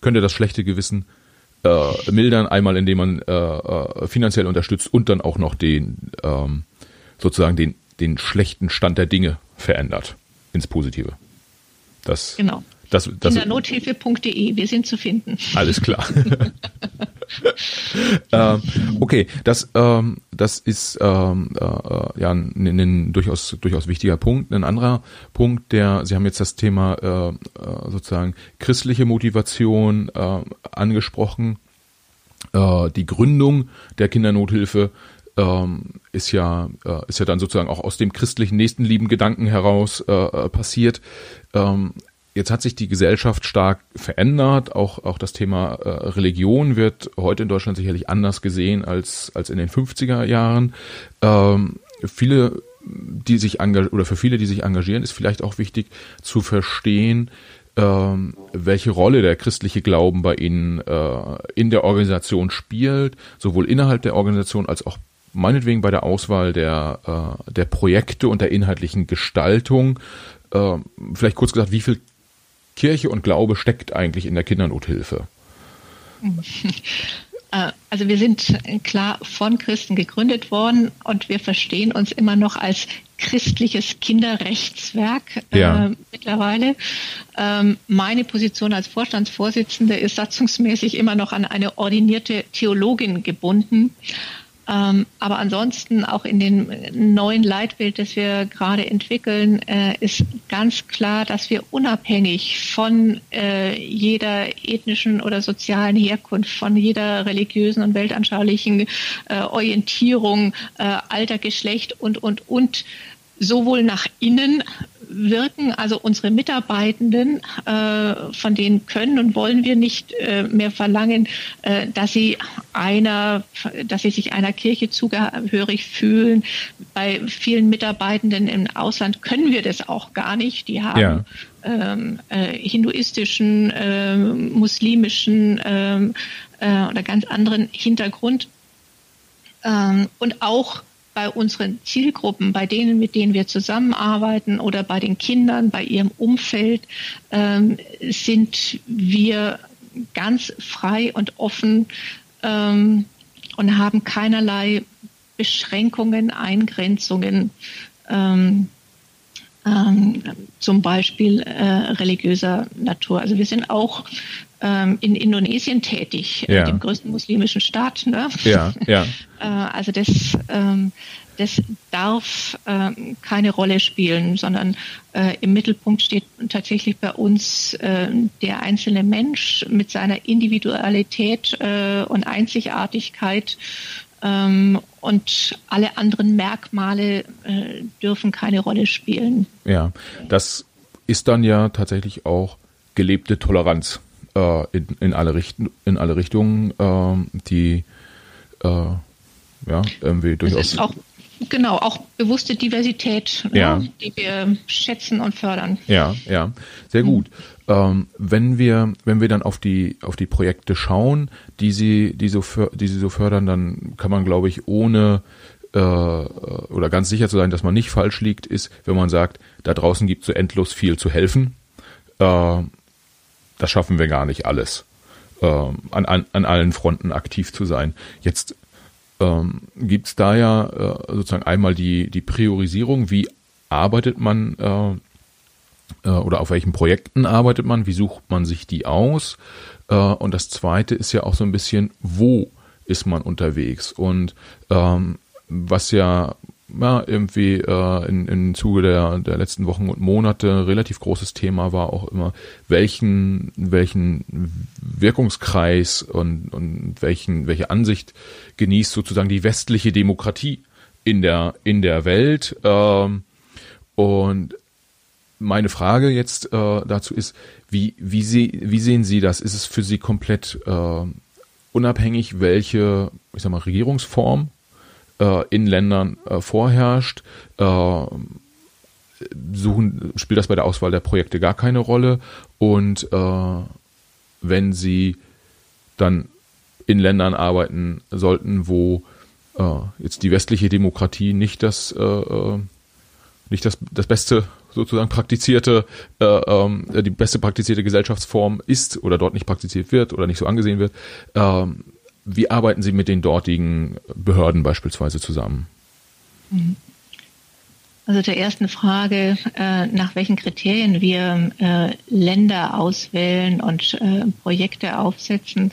könnte das schlechte Gewissen äh, mildern, einmal indem man äh, äh, finanziell unterstützt und dann auch noch den ähm, sozusagen den den schlechten Stand der Dinge verändert ins Positive. Das, genau. Das, das, Kindernothilfe.de, wir sind zu finden. Alles klar. ähm, okay, das, ähm, das ist ähm, äh, ja ein, ein, ein, durchaus, durchaus wichtiger Punkt. Ein anderer Punkt, der, Sie haben jetzt das Thema äh, äh sozusagen christliche Motivation äh, angesprochen. Äh, die Gründung der Kindernothilfe ähm, ist ja äh, ist ja dann sozusagen auch aus dem christlichen Nächstenlieben-Gedanken heraus äh, äh, passiert. Ähm, jetzt hat sich die Gesellschaft stark verändert. Auch auch das Thema äh, Religion wird heute in Deutschland sicherlich anders gesehen als als in den 50er Jahren. Ähm, viele die sich oder für viele, die sich engagieren, ist vielleicht auch wichtig zu verstehen, ähm, welche Rolle der christliche Glauben bei Ihnen äh, in der Organisation spielt, sowohl innerhalb der Organisation als auch meinetwegen bei der Auswahl der, äh, der Projekte und der inhaltlichen Gestaltung. Äh, vielleicht kurz gesagt, wie viel Kirche und Glaube steckt eigentlich in der Kindernothilfe? Äh, also wir sind klar von Christen gegründet worden und wir verstehen uns immer noch als christliches Kinderrechtswerk äh, ja. mittlerweile. Ähm, meine Position als Vorstandsvorsitzende ist satzungsmäßig immer noch an eine ordinierte Theologin gebunden. Ähm, aber ansonsten auch in dem neuen Leitbild, das wir gerade entwickeln, äh, ist ganz klar, dass wir unabhängig von äh, jeder ethnischen oder sozialen Herkunft, von jeder religiösen und weltanschaulichen äh, Orientierung, äh, Alter, Geschlecht und, und, und sowohl nach innen wirken. Also unsere Mitarbeitenden, äh, von denen können und wollen wir nicht äh, mehr verlangen, äh, dass sie einer, dass sie sich einer Kirche zugehörig fühlen. Bei vielen Mitarbeitenden im Ausland können wir das auch gar nicht. Die haben ja. ähm, äh, hinduistischen, äh, muslimischen ähm, äh, oder ganz anderen Hintergrund. Ähm, und auch bei unseren Zielgruppen, bei denen, mit denen wir zusammenarbeiten oder bei den Kindern, bei ihrem Umfeld, ähm, sind wir ganz frei und offen ähm, und haben keinerlei Beschränkungen, Eingrenzungen, ähm, ähm, zum Beispiel äh, religiöser Natur. Also wir sind auch ähm, in Indonesien tätig, äh, ja. dem größten muslimischen Staat. Ne? Ja, ja. äh, also das, ähm, das darf äh, keine Rolle spielen, sondern äh, im Mittelpunkt steht tatsächlich bei uns äh, der einzelne Mensch mit seiner Individualität äh, und Einzigartigkeit ähm, und alle anderen Merkmale äh, dürfen keine Rolle spielen. Ja, das ist dann ja tatsächlich auch gelebte Toleranz äh, in, in, alle Richten, in alle Richtungen, äh, die ja irgendwie durchaus. Das ist auch Genau, auch bewusste Diversität, ne, ja. ne, die wir schätzen und fördern. Ja, ja, sehr mhm. gut. Ähm, wenn wir, wenn wir dann auf die, auf die Projekte schauen, die sie, die so, die sie so fördern, dann kann man, glaube ich, ohne äh, oder ganz sicher zu sein, dass man nicht falsch liegt, ist, wenn man sagt, da draußen gibt es so endlos viel zu helfen. Äh, das schaffen wir gar nicht alles. Äh, an, an, an allen Fronten aktiv zu sein. Jetzt ähm, gibt es da ja äh, sozusagen einmal die, die Priorisierung, wie arbeitet man äh, oder auf welchen Projekten arbeitet man, wie sucht man sich die aus. Äh, und das zweite ist ja auch so ein bisschen, wo ist man unterwegs. Und ähm, was ja ja, irgendwie äh, in, im Zuge der, der letzten Wochen und Monate relativ großes Thema war auch immer, welchen, welchen Wirkungskreis und, und welchen, welche Ansicht genießt sozusagen die westliche Demokratie in der, in der Welt. Ähm, und meine Frage jetzt äh, dazu ist, wie, wie, sie, wie sehen Sie das? Ist es für Sie komplett äh, unabhängig, welche, ich sag mal, Regierungsform äh, in Ländern äh, vorherrscht. Äh, suchen, spielt das bei der Auswahl der Projekte gar keine Rolle. Und äh, wenn sie dann in Ländern arbeiten sollten, wo jetzt die westliche Demokratie nicht das, nicht das, das beste sozusagen praktizierte, äh, ähm, die beste praktizierte Gesellschaftsform ist oder dort nicht praktiziert wird oder nicht so angesehen wird. Ähm, wie arbeiten Sie mit den dortigen Behörden beispielsweise zusammen? Mhm. Also der ersten Frage, äh, nach welchen Kriterien wir äh, Länder auswählen und äh, Projekte aufsetzen.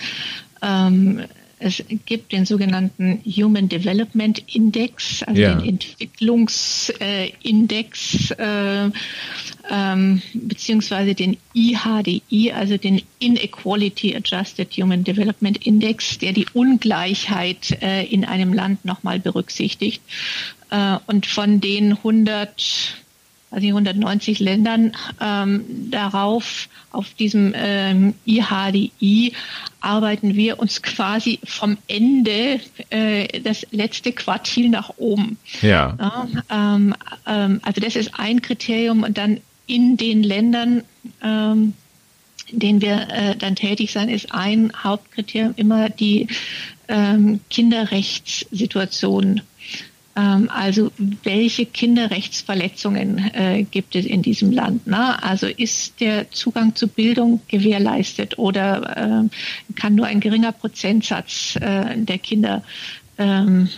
Ähm, es gibt den sogenannten Human Development Index, also ja. den Entwicklungsindex, äh, ähm, beziehungsweise den IHDI, also den Inequality Adjusted Human Development Index, der die Ungleichheit äh, in einem Land nochmal berücksichtigt. Äh, und von den 100 also 190 Ländern ähm, darauf, auf diesem ähm, IHDI, arbeiten wir uns quasi vom Ende äh, das letzte Quartil nach oben. Ja. ja ähm, ähm, also das ist ein Kriterium und dann in den Ländern, ähm, in denen wir äh, dann tätig sein, ist ein Hauptkriterium immer die ähm, Kinderrechtssituation also welche Kinderrechtsverletzungen äh, gibt es in diesem Land? Ne? Also ist der Zugang zu Bildung gewährleistet oder äh, kann nur ein geringer Prozentsatz äh, der Kinder ähm,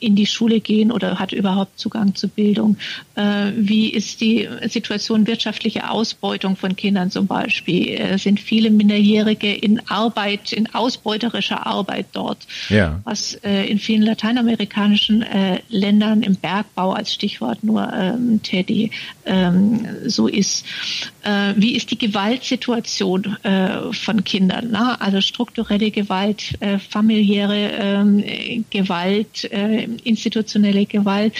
in die Schule gehen oder hat überhaupt Zugang zu Bildung? Äh, wie ist die Situation wirtschaftliche Ausbeutung von Kindern zum Beispiel? Äh, sind viele Minderjährige in Arbeit, in ausbeuterischer Arbeit dort? Ja. Was äh, in vielen lateinamerikanischen Ländern im Bergbau als Stichwort nur ähm, Teddy ähm, so ist. Wie ist die Gewaltsituation von Kindern? Na? Also strukturelle Gewalt, familiäre Gewalt, äh, institutionelle Gewalt.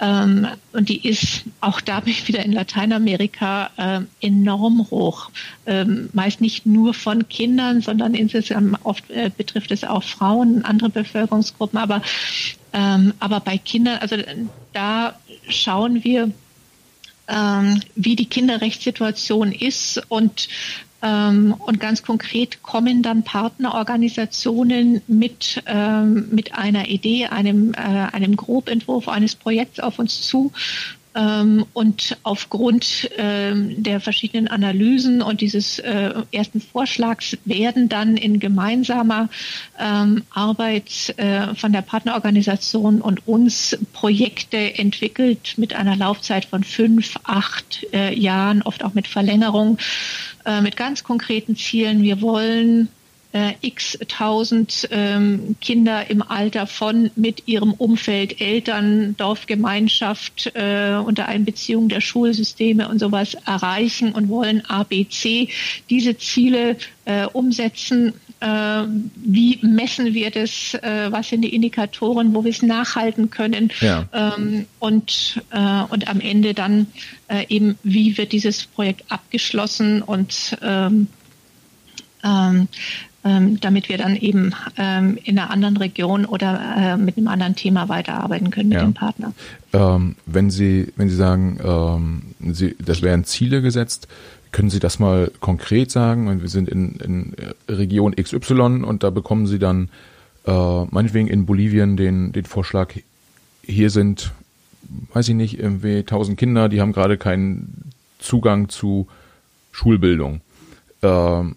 Ähm, und die ist auch da bin ich wieder in Lateinamerika äh, enorm hoch. Ähm, meist nicht nur von Kindern, sondern insgesamt oft äh, betrifft es auch Frauen, andere Bevölkerungsgruppen. Aber, ähm, aber bei Kindern, also da schauen wir, ähm, wie die Kinderrechtssituation ist und und ganz konkret kommen dann Partnerorganisationen mit, ähm, mit einer Idee, einem, äh, einem Grobentwurf eines Projekts auf uns zu. Ähm, und aufgrund ähm, der verschiedenen Analysen und dieses äh, ersten Vorschlags werden dann in gemeinsamer ähm, Arbeit äh, von der Partnerorganisation und uns Projekte entwickelt mit einer Laufzeit von fünf, acht äh, Jahren, oft auch mit Verlängerung, mit ganz konkreten Zielen. Wir wollen äh, x tausend ähm, Kinder im Alter von mit ihrem Umfeld, Eltern, Dorfgemeinschaft äh, unter Einbeziehung der Schulsysteme und sowas erreichen und wollen ABC diese Ziele äh, umsetzen. Äh, wie messen wir das? Äh, was sind die Indikatoren, wo wir es nachhalten können? Ja. Ähm, und, äh, und am Ende dann eben, wie wird dieses Projekt abgeschlossen und ähm, ähm, ähm, damit wir dann eben ähm, in einer anderen Region oder äh, mit einem anderen Thema weiterarbeiten können mit ja. dem Partner. Ähm, wenn Sie, wenn Sie sagen, Sie, das wären Ziele gesetzt, können Sie das mal konkret sagen? Wir sind in, in Region XY und da bekommen Sie dann äh, meinetwegen in Bolivien den, den Vorschlag, hier sind, weiß ich nicht, irgendwie 1000 Kinder, die haben gerade keinen Zugang zu Schulbildung. Ähm,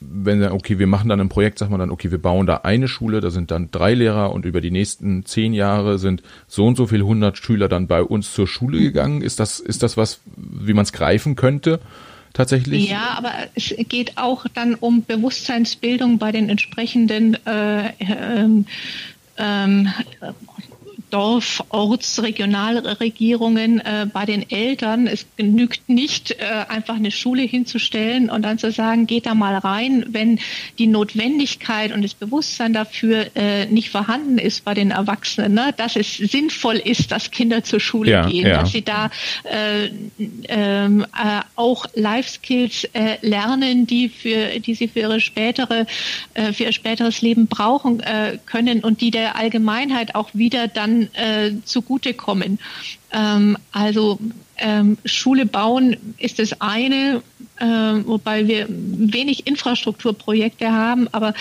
wenn dann, okay, wir machen dann ein Projekt, sagt man dann, okay, wir bauen da eine Schule, da sind dann drei Lehrer und über die nächsten zehn Jahre sind so und so viele hundert Schüler dann bei uns zur Schule gegangen. Ist das, ist das was, wie man es greifen könnte? Tatsächlich? Ja, aber es geht auch dann um Bewusstseinsbildung bei den entsprechenden äh, ähm, ähm, Dorf-, Orts-, Regionalregierungen äh, bei den Eltern. Es genügt nicht, äh, einfach eine Schule hinzustellen und dann zu sagen, geht da mal rein, wenn die Notwendigkeit und das Bewusstsein dafür äh, nicht vorhanden ist bei den Erwachsenen, ne? dass es sinnvoll ist, dass Kinder zur Schule ja, gehen, ja. dass sie da äh, ähm, äh, auch Life Skills äh, lernen, die für die sie für ihre spätere für ihr späteres Leben brauchen können und die der Allgemeinheit auch wieder dann äh, zugutekommen. Ähm, also ähm, Schule bauen ist das eine, äh, wobei wir wenig Infrastrukturprojekte haben, aber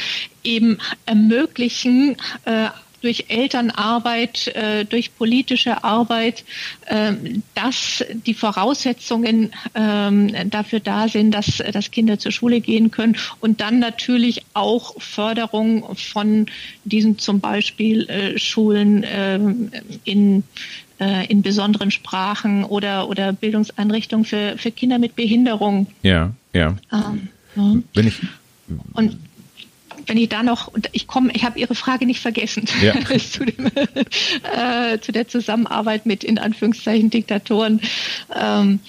eben ermöglichen, äh, durch Elternarbeit, äh, durch politische Arbeit, äh, dass die Voraussetzungen äh, dafür da sind, dass, dass Kinder zur Schule gehen können und dann natürlich auch Förderung von diesen zum Beispiel äh, Schulen äh, in äh, in besonderen Sprachen oder, oder Bildungseinrichtungen für, für Kinder mit Behinderung. Ja, ja. Ähm, ja. Wenn ich und wenn ich da noch, ich komme, ich habe Ihre Frage nicht vergessen ja. zu, dem, äh, zu, der Zusammenarbeit mit in Anführungszeichen Diktatoren. Ähm,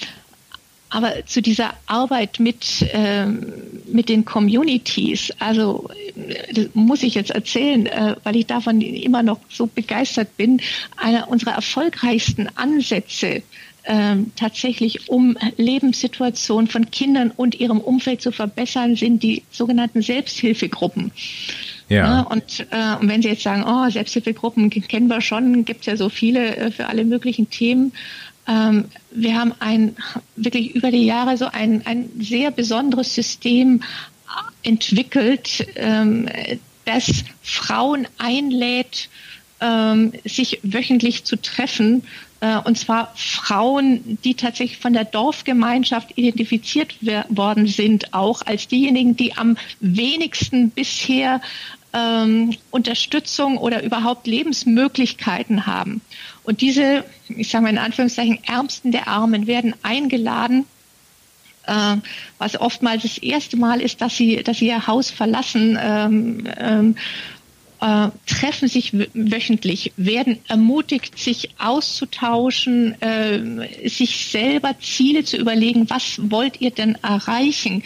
aber zu dieser Arbeit mit, ähm, mit den Communities, also das muss ich jetzt erzählen, äh, weil ich davon immer noch so begeistert bin, einer unserer erfolgreichsten Ansätze ähm, tatsächlich um Lebenssituationen von Kindern und ihrem Umfeld zu verbessern, sind die sogenannten Selbsthilfegruppen. Ja. und, äh, und wenn Sie jetzt sagen, oh, Selbsthilfegruppen kennen wir schon, gibt es ja so viele äh, für alle möglichen Themen. Ähm, wir haben ein wirklich über die Jahre so ein, ein sehr besonderes System entwickelt, ähm, das Frauen einlädt, ähm, sich wöchentlich zu treffen und zwar Frauen, die tatsächlich von der Dorfgemeinschaft identifiziert worden sind, auch als diejenigen, die am wenigsten bisher ähm, Unterstützung oder überhaupt Lebensmöglichkeiten haben. Und diese, ich sage mal in Anführungszeichen, Ärmsten der Armen werden eingeladen, äh, was oftmals das erste Mal ist, dass sie, dass sie ihr Haus verlassen, ähm, ähm, äh, treffen sich wöchentlich, werden ermutigt, sich auszutauschen, äh, sich selber Ziele zu überlegen, was wollt ihr denn erreichen?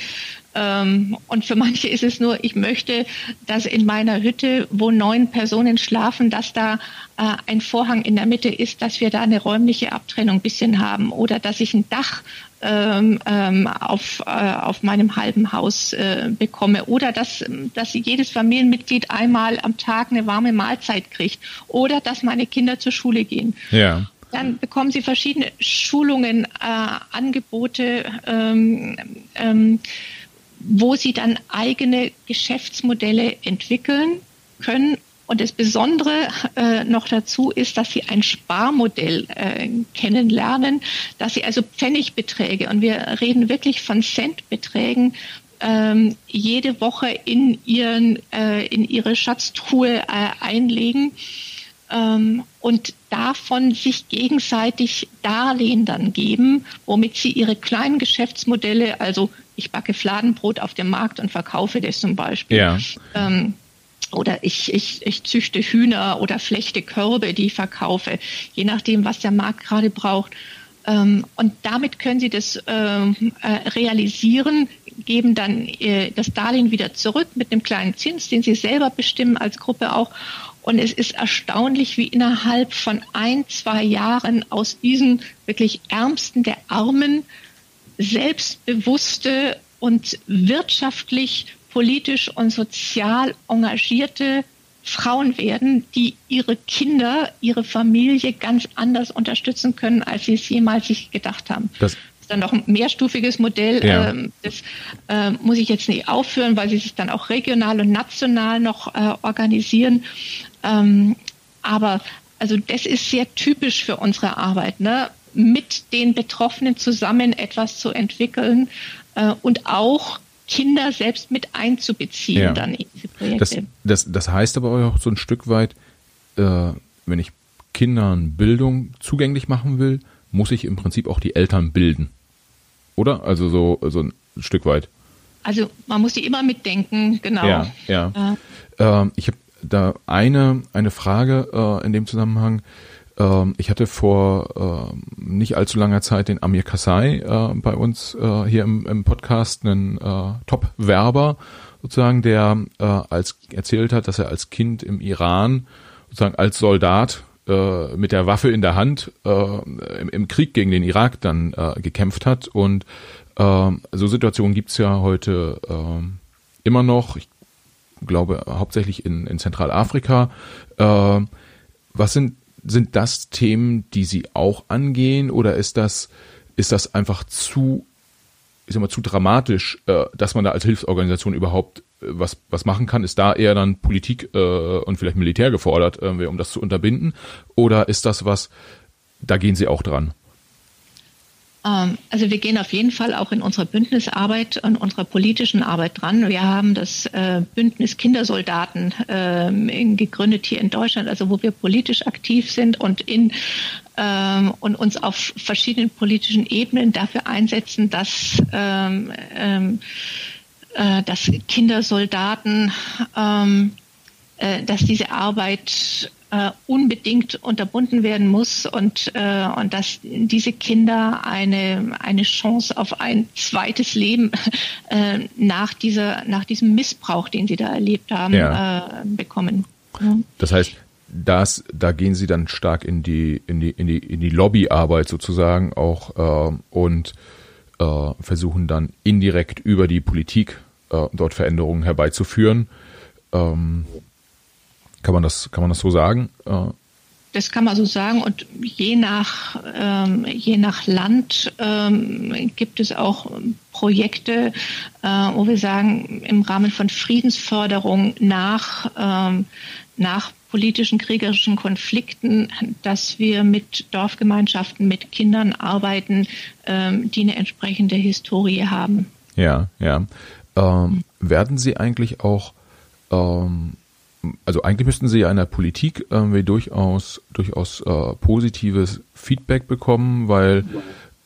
Ähm, und für manche ist es nur, ich möchte, dass in meiner Hütte, wo neun Personen schlafen, dass da äh, ein Vorhang in der Mitte ist, dass wir da eine räumliche Abtrennung ein bisschen haben oder dass ich ein Dach ähm, ähm, auf, äh, auf meinem halben Haus äh, bekomme oder dass, dass jedes Familienmitglied einmal am Tag eine warme Mahlzeit kriegt oder dass meine Kinder zur Schule gehen. Ja. Dann bekommen sie verschiedene Schulungen, äh, Angebote, ähm, ähm, wo sie dann eigene Geschäftsmodelle entwickeln können. Und das Besondere äh, noch dazu ist, dass sie ein Sparmodell äh, kennenlernen, dass sie also Pfennigbeträge, und wir reden wirklich von Centbeträgen, ähm, jede Woche in, ihren, äh, in ihre Schatztruhe äh, einlegen ähm, und davon sich gegenseitig Darlehen dann geben, womit sie ihre kleinen Geschäftsmodelle, also ich backe Fladenbrot auf dem Markt und verkaufe das zum Beispiel. Ja. Ähm, oder ich, ich, ich züchte Hühner oder flechte Körbe, die ich verkaufe, je nachdem, was der Markt gerade braucht. Ähm, und damit können Sie das ähm, äh, realisieren, geben dann äh, das Darlehen wieder zurück mit einem kleinen Zins, den Sie selber bestimmen als Gruppe auch. Und es ist erstaunlich, wie innerhalb von ein, zwei Jahren aus diesen wirklich Ärmsten der Armen selbstbewusste und wirtschaftlich, politisch und sozial engagierte Frauen werden, die ihre Kinder, ihre Familie ganz anders unterstützen können, als sie es jemals sich gedacht haben. Das ist dann noch ein mehrstufiges Modell. Ja. Ähm, das äh, muss ich jetzt nicht aufführen, weil sie sich dann auch regional und national noch äh, organisieren. Ähm, aber also das ist sehr typisch für unsere Arbeit. Ne? mit den Betroffenen zusammen etwas zu entwickeln äh, und auch Kinder selbst mit einzubeziehen ja. dann in diese Projekte. Das, das, das heißt aber auch so ein Stück weit, äh, wenn ich Kindern Bildung zugänglich machen will, muss ich im Prinzip auch die Eltern bilden. Oder? Also so, so ein Stück weit. Also man muss die immer mitdenken, genau. Ja, ja. Äh. Äh, ich habe da eine, eine Frage äh, in dem Zusammenhang. Ähm, ich hatte vor äh, nicht allzu langer Zeit den Amir Kasai äh, bei uns äh, hier im, im Podcast, einen äh, Top-Werber sozusagen, der äh, als erzählt hat, dass er als Kind im Iran sozusagen als Soldat äh, mit der Waffe in der Hand im, im Krieg gegen den Irak dann gekämpft hat. Und äh, so Situationen gibt's ja heute äh, immer noch. Ich glaube hauptsächlich in, in Zentralafrika. Äh, was sind sind das Themen, die Sie auch angehen oder ist das, ist das einfach zu ist immer zu dramatisch, äh, dass man da als Hilfsorganisation überhaupt äh, was was machen kann. Ist da eher dann Politik äh, und vielleicht Militär gefordert, äh, um das zu unterbinden? Oder ist das was, da gehen Sie auch dran? Ähm, also wir gehen auf jeden Fall auch in unserer Bündnisarbeit und unserer politischen Arbeit dran. Wir haben das äh, Bündnis Kindersoldaten ähm, gegründet hier in Deutschland, also wo wir politisch aktiv sind und in ähm, und uns auf verschiedenen politischen Ebenen dafür einsetzen, dass äh, dass Kindersoldaten, dass diese Arbeit äh, unbedingt unterbunden werden muss und, äh, und dass diese Kinder eine, eine Chance auf ein zweites Leben äh, nach, dieser, nach diesem Missbrauch, den sie da erlebt haben, ja. äh, bekommen. Das heißt, das, da gehen sie dann stark in die, in die, in die, in die Lobbyarbeit sozusagen auch äh, und äh, versuchen dann indirekt über die Politik äh, dort Veränderungen herbeizuführen. Ähm, kann man das, kann man das so sagen? Äh, das kann man so sagen. Und je nach, ähm, je nach Land ähm, gibt es auch Projekte, äh, wo wir sagen, im Rahmen von Friedensförderung nach, ähm, nach politischen, kriegerischen Konflikten, dass wir mit Dorfgemeinschaften, mit Kindern arbeiten, ähm, die eine entsprechende Historie haben. Ja, ja. Ähm, werden Sie eigentlich auch ähm, also eigentlich müssten sie ja in der Politik irgendwie durchaus durchaus äh, positives Feedback bekommen, weil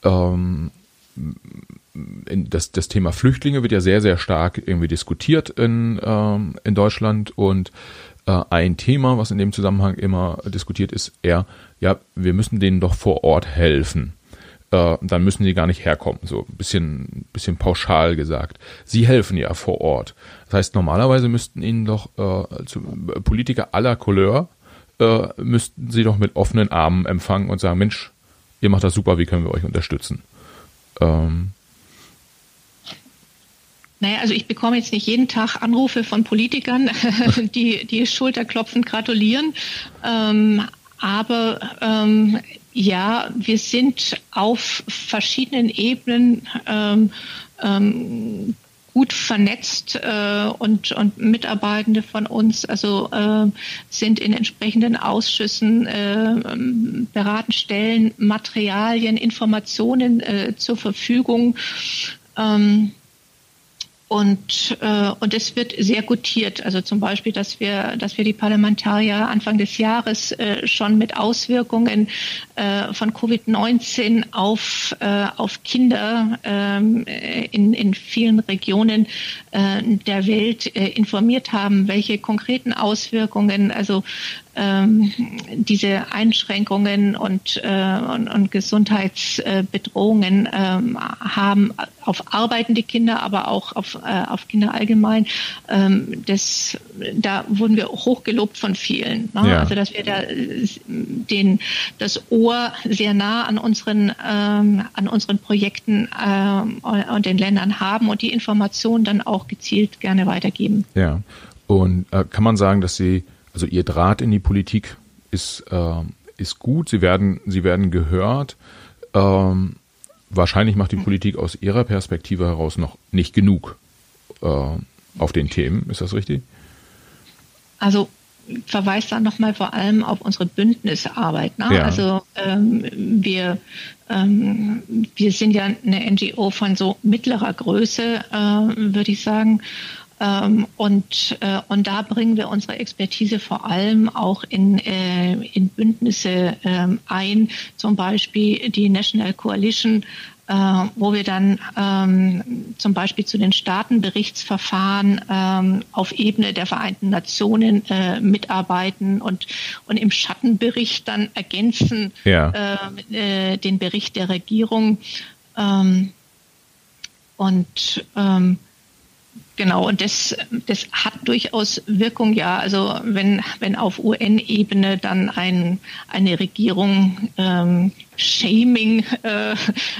ähm, das, das Thema Flüchtlinge wird ja sehr, sehr stark irgendwie diskutiert in, ähm, in Deutschland und äh, ein Thema, was in dem Zusammenhang immer diskutiert ist, eher, ja, wir müssen denen doch vor Ort helfen äh, dann müssen sie gar nicht herkommen. So ein bisschen, bisschen pauschal gesagt. Sie helfen ja vor Ort. Das heißt, normalerweise müssten ihnen doch äh, zu, Politiker aller Couleur äh, müssten sie doch mit offenen Armen empfangen und sagen, Mensch, ihr macht das super, wie können wir euch unterstützen? Ähm, naja, also ich bekomme jetzt nicht jeden Tag Anrufe von Politikern, die, die schulterklopfend gratulieren. Ähm, aber ähm, ja, wir sind auf verschiedenen Ebenen ähm, ähm, gut vernetzt äh, und, und Mitarbeitende von uns also äh, sind in entsprechenden Ausschüssen, äh, beraten Stellen, Materialien, Informationen äh, zur Verfügung. Ähm, und, äh, und es wird sehr gutiert. Also zum Beispiel, dass wir, dass wir die Parlamentarier Anfang des Jahres äh, schon mit Auswirkungen äh, von Covid-19 auf, äh, auf Kinder äh, in, in vielen Regionen äh, der Welt äh, informiert haben, welche konkreten Auswirkungen, also ähm, diese Einschränkungen und, äh, und, und Gesundheitsbedrohungen ähm, haben auf arbeitende Kinder, aber auch auf, äh, auf Kinder allgemein. Ähm, das, da wurden wir hochgelobt von vielen. Ne? Ja. Also dass wir da den, das Ohr sehr nah an unseren, ähm, an unseren Projekten ähm, und den Ländern haben und die Informationen dann auch gezielt gerne weitergeben. Ja. Und äh, kann man sagen, dass Sie also ihr Draht in die Politik ist, äh, ist gut, sie werden, sie werden gehört. Ähm, wahrscheinlich macht die Politik aus ihrer Perspektive heraus noch nicht genug äh, auf den Themen. Ist das richtig? Also verweist dann nochmal vor allem auf unsere Bündnisarbeit. Ne? Ja. Also ähm, wir, ähm, wir sind ja eine NGO von so mittlerer Größe, äh, würde ich sagen. Ähm, und, äh, und da bringen wir unsere Expertise vor allem auch in, äh, in Bündnisse ähm, ein, zum Beispiel die National Coalition äh, wo wir dann ähm, zum Beispiel zu den Staatenberichtsverfahren ähm, auf Ebene der Vereinten Nationen äh, mitarbeiten und, und im Schattenbericht dann ergänzen ja. äh, äh den Bericht der Regierung. Ähm, und ähm, Genau, und das, das hat durchaus Wirkung, ja. Also wenn, wenn auf UN-Ebene dann ein, eine Regierung ähm, Shaming äh,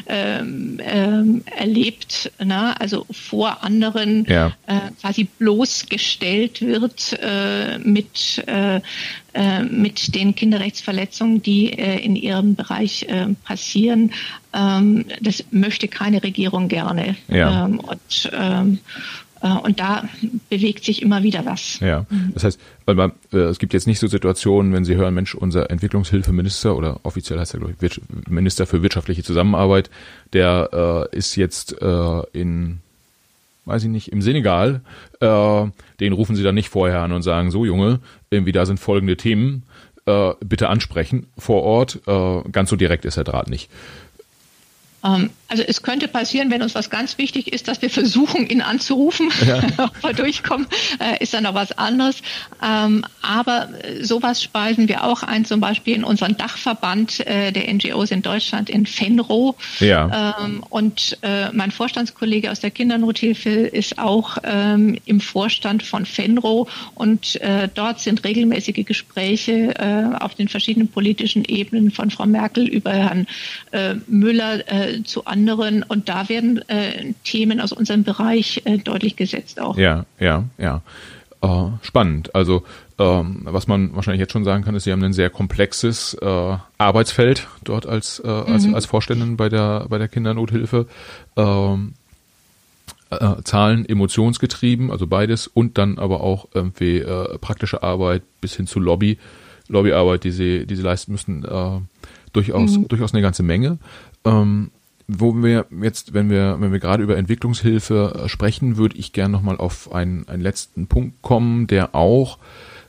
ähm, ähm, erlebt, ne? also vor anderen ja. äh, quasi bloßgestellt wird äh, mit, äh, äh, mit den Kinderrechtsverletzungen, die äh, in ihrem Bereich äh, passieren. Ähm, das möchte keine Regierung gerne. Ja. Ähm, und ähm, äh, und da bewegt sich immer wieder was. Ja, das heißt, weil man, äh, es gibt jetzt nicht so Situationen, wenn Sie hören, Mensch, unser Entwicklungshilfeminister oder offiziell heißt er, glaube ich, Minister für wirtschaftliche Zusammenarbeit, der äh, ist jetzt äh, in, weiß ich nicht, im Senegal, äh, den rufen Sie dann nicht vorher an und sagen, so Junge, irgendwie da sind folgende Themen, äh, bitte ansprechen vor Ort. Äh, ganz so direkt ist der Draht nicht. Ähm, also es könnte passieren, wenn uns was ganz wichtig ist, dass wir versuchen, ihn anzurufen, ja. ob wir durchkommen, äh, ist dann noch was anderes. Ähm, aber sowas speisen wir auch ein, zum Beispiel in unseren Dachverband äh, der NGOs in Deutschland in Fenro. Ja. Ähm, und äh, mein Vorstandskollege aus der Kindernothilfe ist auch im Vorstand von Fenro und dort sind regelmäßige Gespräche auf den verschiedenen politischen Ebenen von Frau Merkel über Herrn Müller zu anderen. Und da werden äh, Themen aus unserem Bereich äh, deutlich gesetzt auch. Ja, ja, ja. Äh, spannend. Also ähm, was man wahrscheinlich jetzt schon sagen kann, ist, Sie haben ein sehr komplexes äh, Arbeitsfeld dort als, äh, als, mhm. als Vorständin bei der, bei der Kindernothilfe. Ähm, äh, Zahlen emotionsgetrieben, also beides, und dann aber auch irgendwie äh, praktische Arbeit bis hin zu Lobby, Lobbyarbeit, die sie, die sie leisten müssen, äh, durchaus, mhm. durchaus eine ganze Menge. Ähm, wo wir jetzt, wenn wir, wenn wir gerade über Entwicklungshilfe äh, sprechen, würde ich gerne nochmal auf einen, einen letzten Punkt kommen, der auch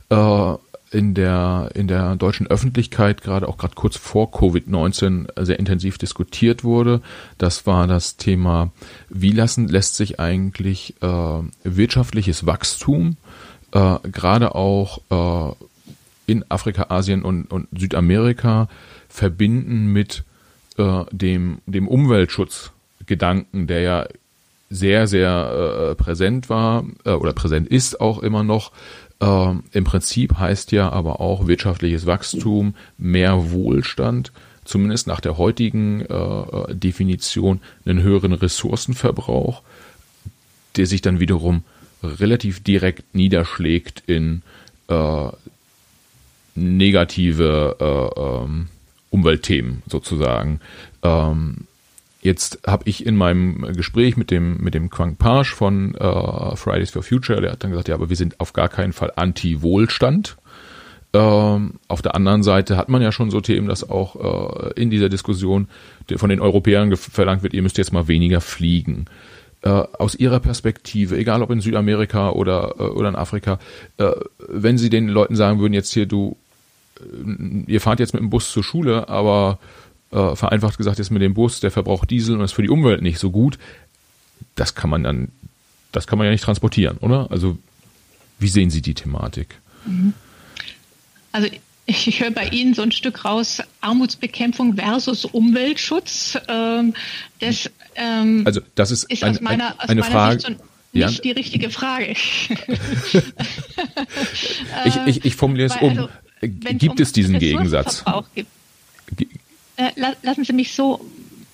äh, in der, in der deutschen Öffentlichkeit, gerade auch gerade kurz vor Covid-19, sehr intensiv diskutiert wurde. Das war das Thema, wie lassen, lässt sich eigentlich äh, wirtschaftliches Wachstum, äh, gerade auch äh, in Afrika, Asien und, und Südamerika verbinden mit äh, dem, dem Umweltschutzgedanken, der ja sehr, sehr äh, präsent war äh, oder präsent ist auch immer noch. Äh, Im Prinzip heißt ja aber auch wirtschaftliches Wachstum, mehr Wohlstand, zumindest nach der heutigen äh, äh Definition, einen höheren Ressourcenverbrauch, der sich dann wiederum relativ direkt niederschlägt in äh, negative äh, ähm, Umweltthemen sozusagen. Ähm, jetzt habe ich in meinem Gespräch mit dem mit dem Quang Page von äh, Fridays for Future, der hat dann gesagt, ja, aber wir sind auf gar keinen Fall anti-Wohlstand. Ähm, auf der anderen Seite hat man ja schon so Themen, dass auch äh, in dieser Diskussion von den Europäern verlangt wird, ihr müsst jetzt mal weniger fliegen. Äh, aus Ihrer Perspektive, egal ob in Südamerika oder, äh, oder in Afrika, wenn Sie den Leuten sagen würden, jetzt hier, du ihr fahrt jetzt mit dem Bus zur Schule, aber äh, vereinfacht gesagt ist mit dem Bus, der verbraucht Diesel und ist für die Umwelt nicht so gut. Das kann man dann, das kann man ja nicht transportieren, oder? Also wie sehen Sie die Thematik? Mhm. Also ich höre bei Ihnen so ein Stück raus, Armutsbekämpfung versus Umweltschutz. Ähm, das, ähm, also das ist, ist ein, aus meiner, eine meiner Frage. Sicht so nicht ja. die richtige Frage. ich, ich, ich formuliere es um. Also, gibt es diesen Gegensatz? Gibt. Äh, lassen Sie mich so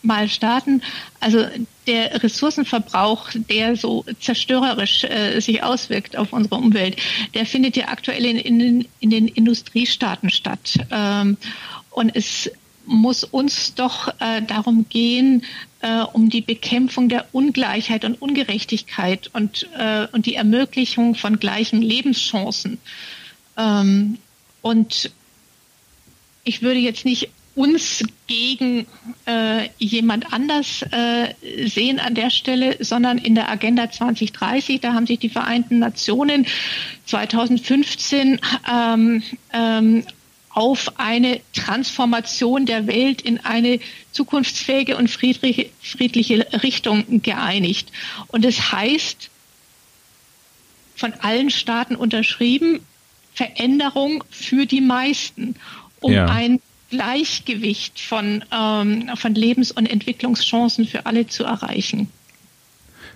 mal starten. Also der Ressourcenverbrauch, der so zerstörerisch äh, sich auswirkt auf unsere Umwelt, der findet ja aktuell in, in, in den Industriestaaten statt. Ähm, und es muss uns doch äh, darum gehen, äh, um die Bekämpfung der Ungleichheit und Ungerechtigkeit und, äh, und die Ermöglichung von gleichen Lebenschancen. Ähm, und ich würde jetzt nicht uns gegen äh, jemand anders äh, sehen an der Stelle, sondern in der Agenda 2030, da haben sich die Vereinten Nationen 2015 ähm, ähm, auf eine Transformation der Welt in eine zukunftsfähige und friedliche, friedliche Richtung geeinigt. Und es das heißt, von allen Staaten unterschrieben, Veränderung für die meisten, um ja. ein Gleichgewicht von, ähm, von Lebens- und Entwicklungschancen für alle zu erreichen.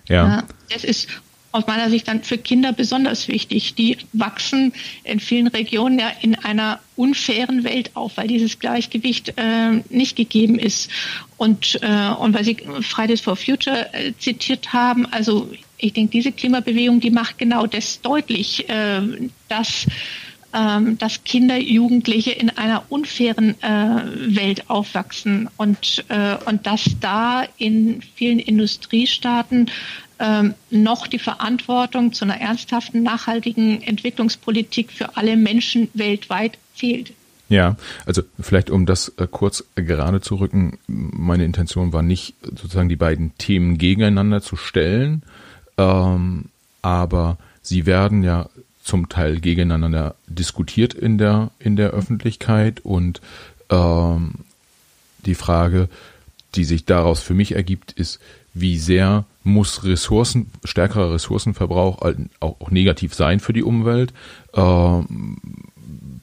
Ja. Das ist aus meiner Sicht dann für Kinder besonders wichtig. Die wachsen in vielen Regionen ja in einer unfairen Welt auf, weil dieses Gleichgewicht äh, nicht gegeben ist. Und, äh, und weil Sie Fridays for Future äh, zitiert haben, also ich denke, diese Klimabewegung, die macht genau das deutlich, äh, dass ähm, dass Kinder, Jugendliche in einer unfairen äh, Welt aufwachsen und, äh, und dass da in vielen Industriestaaten ähm, noch die Verantwortung zu einer ernsthaften, nachhaltigen Entwicklungspolitik für alle Menschen weltweit fehlt. Ja, also vielleicht um das äh, kurz gerade zu rücken, meine Intention war nicht sozusagen die beiden Themen gegeneinander zu stellen, ähm, aber sie werden ja zum Teil gegeneinander diskutiert in der, in der Öffentlichkeit und ähm, die Frage, die sich daraus für mich ergibt, ist, wie sehr muss Ressourcen, stärkerer Ressourcenverbrauch auch, auch negativ sein für die Umwelt? Ähm,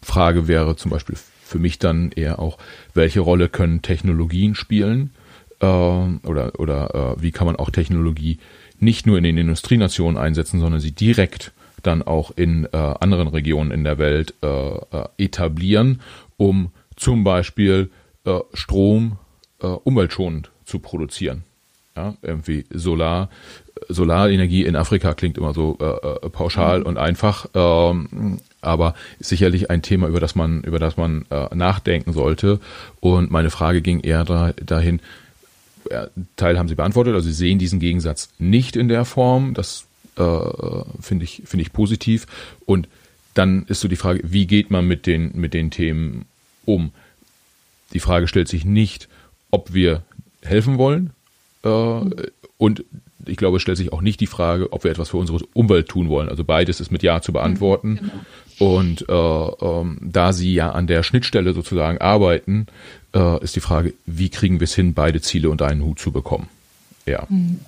Frage wäre zum Beispiel für mich dann eher auch, welche Rolle können Technologien spielen? Ähm, oder oder äh, wie kann man auch Technologie nicht nur in den Industrienationen einsetzen, sondern sie direkt dann auch in äh, anderen Regionen in der Welt äh, äh, etablieren, um zum Beispiel äh, Strom äh, umweltschonend zu produzieren. Ja, irgendwie Solar, Solarenergie in Afrika klingt immer so äh, äh, pauschal mhm. und einfach, ähm, aber ist sicherlich ein Thema, über das man, über das man äh, nachdenken sollte. Und meine Frage ging eher da, dahin, Teil haben Sie beantwortet, also Sie sehen diesen Gegensatz nicht in der Form. Das äh, finde ich, finde ich positiv. Und dann ist so die Frage, wie geht man mit den, mit den Themen um? Die Frage stellt sich nicht, ob wir helfen wollen. Äh, und ich glaube, es stellt sich auch nicht die Frage, ob wir etwas für unsere Umwelt tun wollen. Also beides ist mit Ja zu beantworten. Genau. Und äh, ähm, da Sie ja an der Schnittstelle sozusagen arbeiten, äh, ist die Frage, wie kriegen wir es hin, beide Ziele unter einen Hut zu bekommen? Ja. Mhm.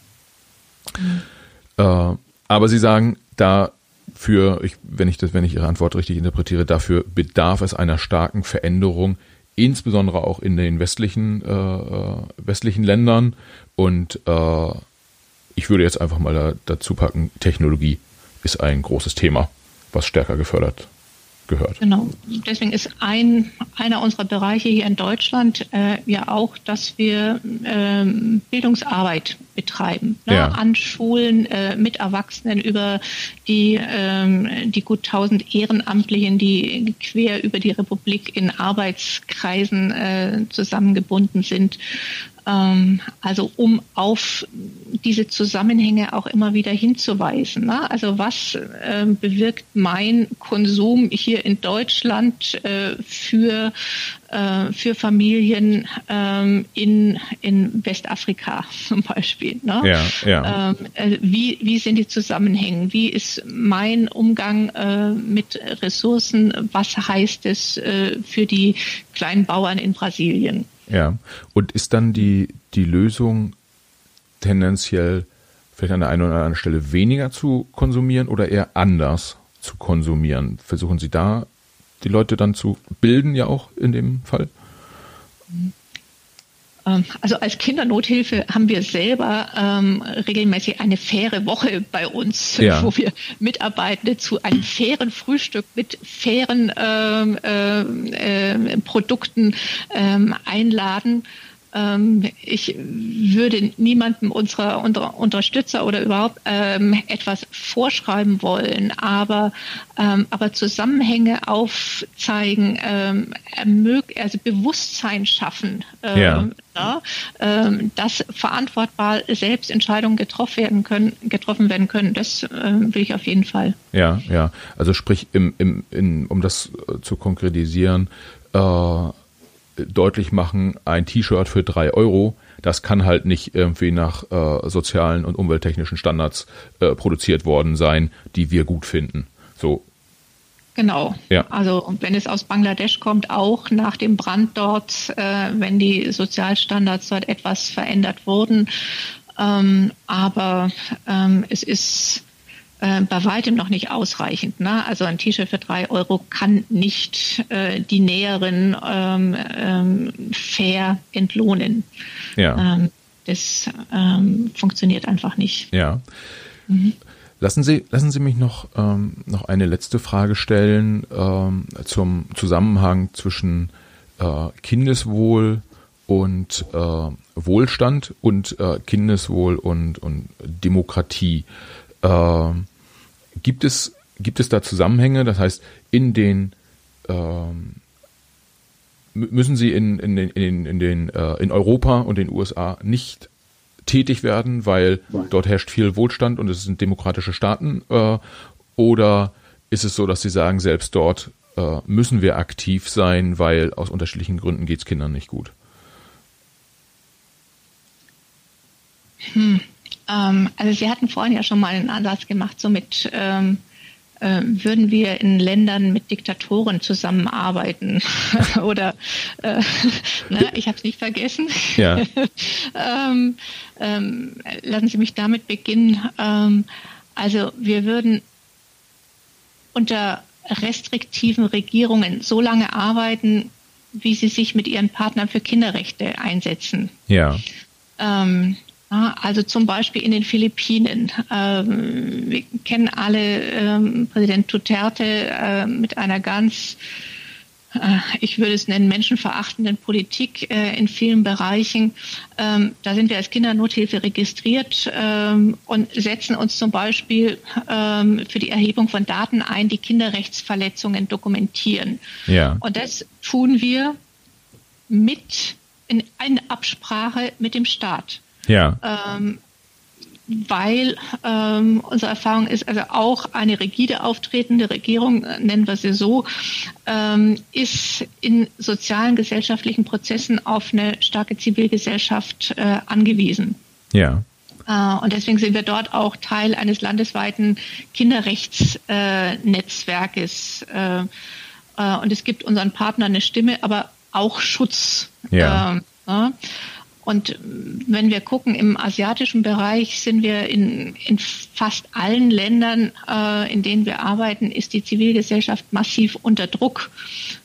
Äh, aber Sie sagen, dafür, ich, wenn ich das, wenn ich Ihre Antwort richtig interpretiere, dafür bedarf es einer starken Veränderung, insbesondere auch in den westlichen, äh, äh, westlichen Ländern. Und äh, ich würde jetzt einfach mal da, dazu packen, Technologie ist ein großes Thema, was stärker gefördert gehört. Genau. Deswegen ist ein, einer unserer Bereiche hier in Deutschland äh, ja auch, dass wir ähm, Bildungsarbeit betreiben. Ne? Ja. An Schulen äh, mit Erwachsenen über die, ähm, die gut tausend Ehrenamtlichen, die quer über die Republik in Arbeitskreisen äh, zusammengebunden sind. Ähm, also um auf diese Zusammenhänge auch immer wieder hinzuweisen. Ne? Also was äh, bewirkt mein Konsum hier in Deutschland äh, für, äh, für Familien ähm, in, in Westafrika zum Beispiel? Ne? Ja, ja. Ähm, äh, wie, wie sind die Zusammenhänge? Wie ist mein Umgang äh, mit Ressourcen? Was heißt es äh, für die kleinen Bauern in Brasilien? Ja. Und ist dann die, die Lösung tendenziell vielleicht an der einen oder anderen Stelle weniger zu konsumieren oder eher anders zu konsumieren? Versuchen Sie da die Leute dann zu bilden, ja auch in dem Fall? Ähm, also als Kindernothilfe haben wir selber ähm, regelmäßig eine faire Woche bei uns, ja. wo wir Mitarbeitende zu einem fairen Frühstück mit fairen ähm, äh, äh, Produkten ähm, einladen. Ähm, ich würde niemandem unserer, unserer Unterstützer oder überhaupt ähm, etwas vorschreiben wollen, aber, ähm, aber Zusammenhänge aufzeigen, ähm, also Bewusstsein schaffen, ähm, ja. Ja, ähm, dass verantwortbar selbst Entscheidungen getroffen werden können, getroffen werden können. Das will ich auf jeden Fall. Ja, ja. Also sprich, im, im, in, um das äh, zu konkretisieren, äh, deutlich machen, ein T-Shirt für drei Euro, das kann halt nicht irgendwie nach äh, sozialen und umwelttechnischen Standards äh, produziert worden sein, die wir gut finden. So. Genau. Ja. Also wenn es aus Bangladesch kommt, auch nach dem Brand dort, äh, wenn die Sozialstandards dort etwas verändert wurden. Ähm, aber ähm, es ist äh, bei weitem noch nicht ausreichend. Ne? Also ein T-Shirt für drei Euro kann nicht äh, die Näheren ähm, ähm, fair entlohnen. Ja. Ähm, das ähm, funktioniert einfach nicht. Ja. Mhm. Lassen Sie, lassen Sie mich noch, ähm, noch eine letzte Frage stellen ähm, zum Zusammenhang zwischen äh, Kindeswohl und äh, Wohlstand und äh, Kindeswohl und, und Demokratie. Äh, gibt, es, gibt es da Zusammenhänge? Das heißt, in den ähm, müssen sie in, in, in, in, in, den, äh, in Europa und den USA nicht tätig werden, weil dort herrscht viel Wohlstand und es sind demokratische Staaten? Äh, oder ist es so, dass sie sagen, selbst dort äh, müssen wir aktiv sein, weil aus unterschiedlichen Gründen geht es Kindern nicht gut? Hm. Ähm, also Sie hatten vorhin ja schon mal einen Ansatz gemacht, so mit ähm, äh, würden wir in Ländern mit Diktatoren zusammenarbeiten oder äh, ne, ich habe es nicht vergessen. Ja. ähm, ähm, lassen Sie mich damit beginnen. Ähm, also wir würden unter restriktiven Regierungen so lange arbeiten, wie sie sich mit ihren Partnern für Kinderrechte einsetzen. Ja. Ähm, also zum Beispiel in den Philippinen. Ähm, wir kennen alle ähm, Präsident Duterte äh, mit einer ganz, äh, ich würde es nennen, menschenverachtenden Politik äh, in vielen Bereichen. Ähm, da sind wir als Kindernothilfe registriert und setzen uns zum Beispiel für die Erhebung von Daten ein, die Kinderrechtsverletzungen dokumentieren. Ja. Und das tun wir mit in, in Absprache mit dem Staat. Ja. Ähm, weil ähm, unsere Erfahrung ist, also auch eine rigide auftretende Regierung, äh, nennen wir sie so, ähm, ist in sozialen, gesellschaftlichen Prozessen auf eine starke Zivilgesellschaft äh, angewiesen. Ja. Äh, und deswegen sind wir dort auch Teil eines landesweiten Kinderrechtsnetzwerkes. Äh, äh, und es gibt unseren Partnern eine Stimme, aber auch Schutz. Ja. Ähm, und wenn wir gucken, im asiatischen Bereich sind wir in, in fast allen Ländern, äh, in denen wir arbeiten, ist die Zivilgesellschaft massiv unter Druck.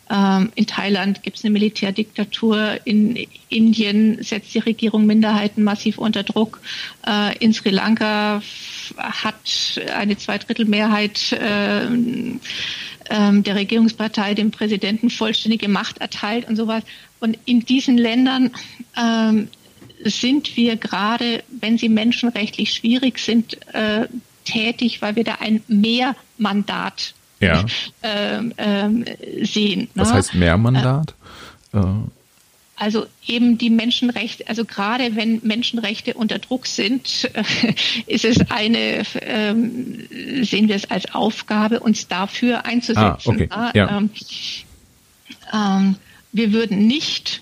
Ähm, in Thailand gibt es eine Militärdiktatur, in Indien setzt die Regierung Minderheiten massiv unter Druck, äh, in Sri Lanka hat eine Zweidrittelmehrheit äh, ähm, der Regierungspartei dem Präsidenten vollständige Macht erteilt und sowas. Und in diesen Ländern ähm, sind wir gerade, wenn sie menschenrechtlich schwierig sind, äh, tätig, weil wir da ein Mehrmandat ja. ähm, ähm, sehen. Was ne? heißt Mehrmandat? Äh, also eben die Menschenrechte, also gerade wenn Menschenrechte unter Druck sind, äh, ist es eine, ähm, sehen wir es als Aufgabe, uns dafür einzusetzen. Ah, okay. ja. ähm, ähm, wir würden nicht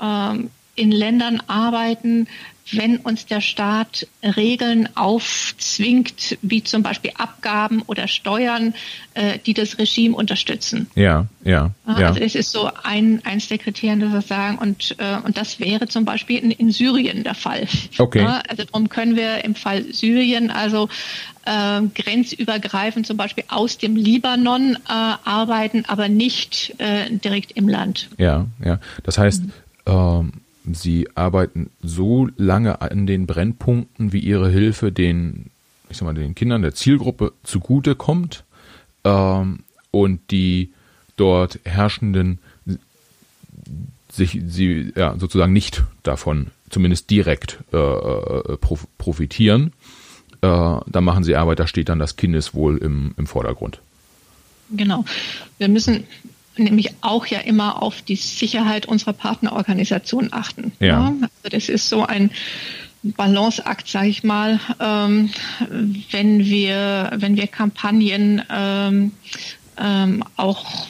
ähm, in Ländern arbeiten, wenn uns der Staat Regeln aufzwingt, wie zum Beispiel Abgaben oder Steuern, äh, die das Regime unterstützen. Ja, ja. ja. Also es ist so ein, eins der Kriterien, das wir sagen, und, äh, und das wäre zum Beispiel in, in Syrien der Fall. Okay. Ja, also darum können wir im Fall Syrien also äh, grenzübergreifend zum Beispiel aus dem Libanon äh, arbeiten, aber nicht äh, direkt im Land. Ja, ja. Das heißt, mhm. ähm, Sie arbeiten so lange an den Brennpunkten, wie Ihre Hilfe den, ich sag mal, den Kindern der Zielgruppe zugute kommt ähm, und die dort herrschenden sich sie ja sozusagen nicht davon zumindest direkt äh, äh profitieren. Äh, da machen sie Arbeit, da steht dann das Kindeswohl im, im Vordergrund. Genau. Wir müssen nämlich auch ja immer auf die Sicherheit unserer Partnerorganisation achten. Ja. ja. Also das ist so ein Balanceakt, sage ich mal, ähm, wenn wir wenn wir Kampagnen ähm, ähm, auch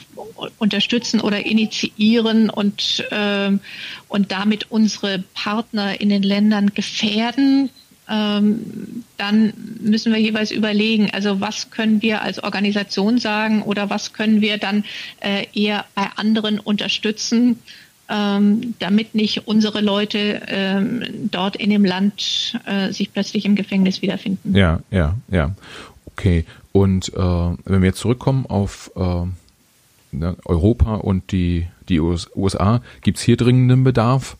unterstützen oder initiieren und ähm, und damit unsere Partner in den Ländern gefährden, ähm, dann müssen wir jeweils überlegen, also was können wir als Organisation sagen oder was können wir dann äh, eher bei anderen unterstützen, ähm, damit nicht unsere Leute ähm, dort in dem Land äh, sich plötzlich im Gefängnis wiederfinden. Ja, ja, ja. Okay. Und äh, wenn wir jetzt zurückkommen auf äh, ne, Europa und die, die USA, gibt es hier dringenden Bedarf,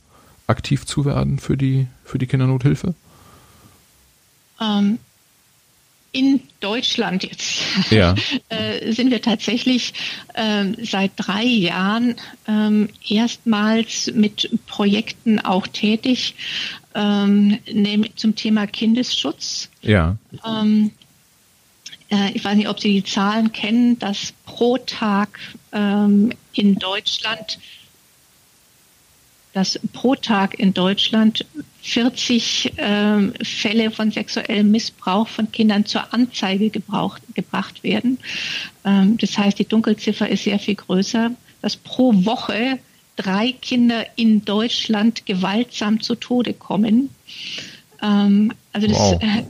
aktiv zu werden für die, für die Kindernothilfe? Ähm, in Deutschland jetzt ja. äh, sind wir tatsächlich ähm, seit drei Jahren ähm, erstmals mit Projekten auch tätig ähm, zum Thema Kindesschutz. Ja. Ähm, äh, ich weiß nicht, ob Sie die Zahlen kennen, dass pro Tag ähm, in Deutschland dass pro Tag in Deutschland 40 ähm, Fälle von sexuellem Missbrauch von Kindern zur Anzeige gebraucht, gebracht werden. Ähm, das heißt, die Dunkelziffer ist sehr viel größer, dass pro Woche drei Kinder in Deutschland gewaltsam zu Tode kommen. Ähm, also das wow. äh,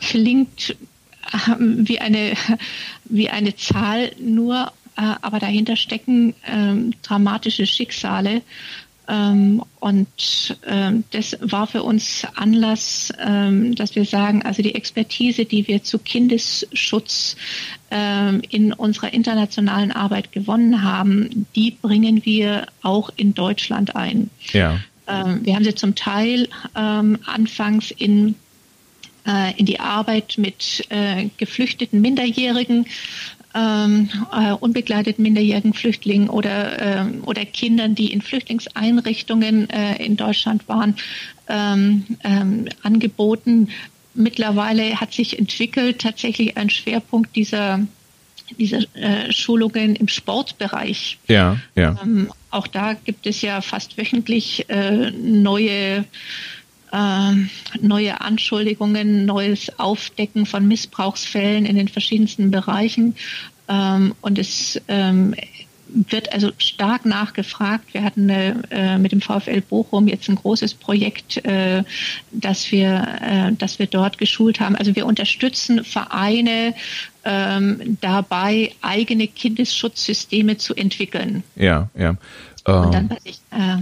klingt äh, wie eine, wie eine Zahl nur, äh, aber dahinter stecken ähm, dramatische Schicksale. Ähm, und ähm, das war für uns Anlass, ähm, dass wir sagen, also die Expertise, die wir zu Kindesschutz in unserer internationalen Arbeit gewonnen haben, die bringen wir auch in Deutschland ein. Ja. Wir haben sie zum Teil anfangs in äh, in die Arbeit mit äh, geflüchteten Minderjährigen ähm, äh, unbegleiteten minderjährigen Flüchtlingen oder, ähm, oder Kindern, die in Flüchtlingseinrichtungen äh, in Deutschland waren, ähm, ähm, angeboten. Mittlerweile hat sich entwickelt tatsächlich ein Schwerpunkt dieser dieser äh, Schulungen im Sportbereich. Ja, ja. Ähm, auch da gibt es ja fast wöchentlich äh, neue äh, neue Anschuldigungen, neues Aufdecken von Missbrauchsfällen in den verschiedensten Bereichen. Ähm, und es ähm, wird also stark nachgefragt. Wir hatten äh, mit dem VfL Bochum jetzt ein großes Projekt, äh, das wir, äh, wir dort geschult haben. Also wir unterstützen Vereine ähm, dabei, eigene Kindesschutzsysteme zu entwickeln. Ja, ja. Und dann bei sich äh,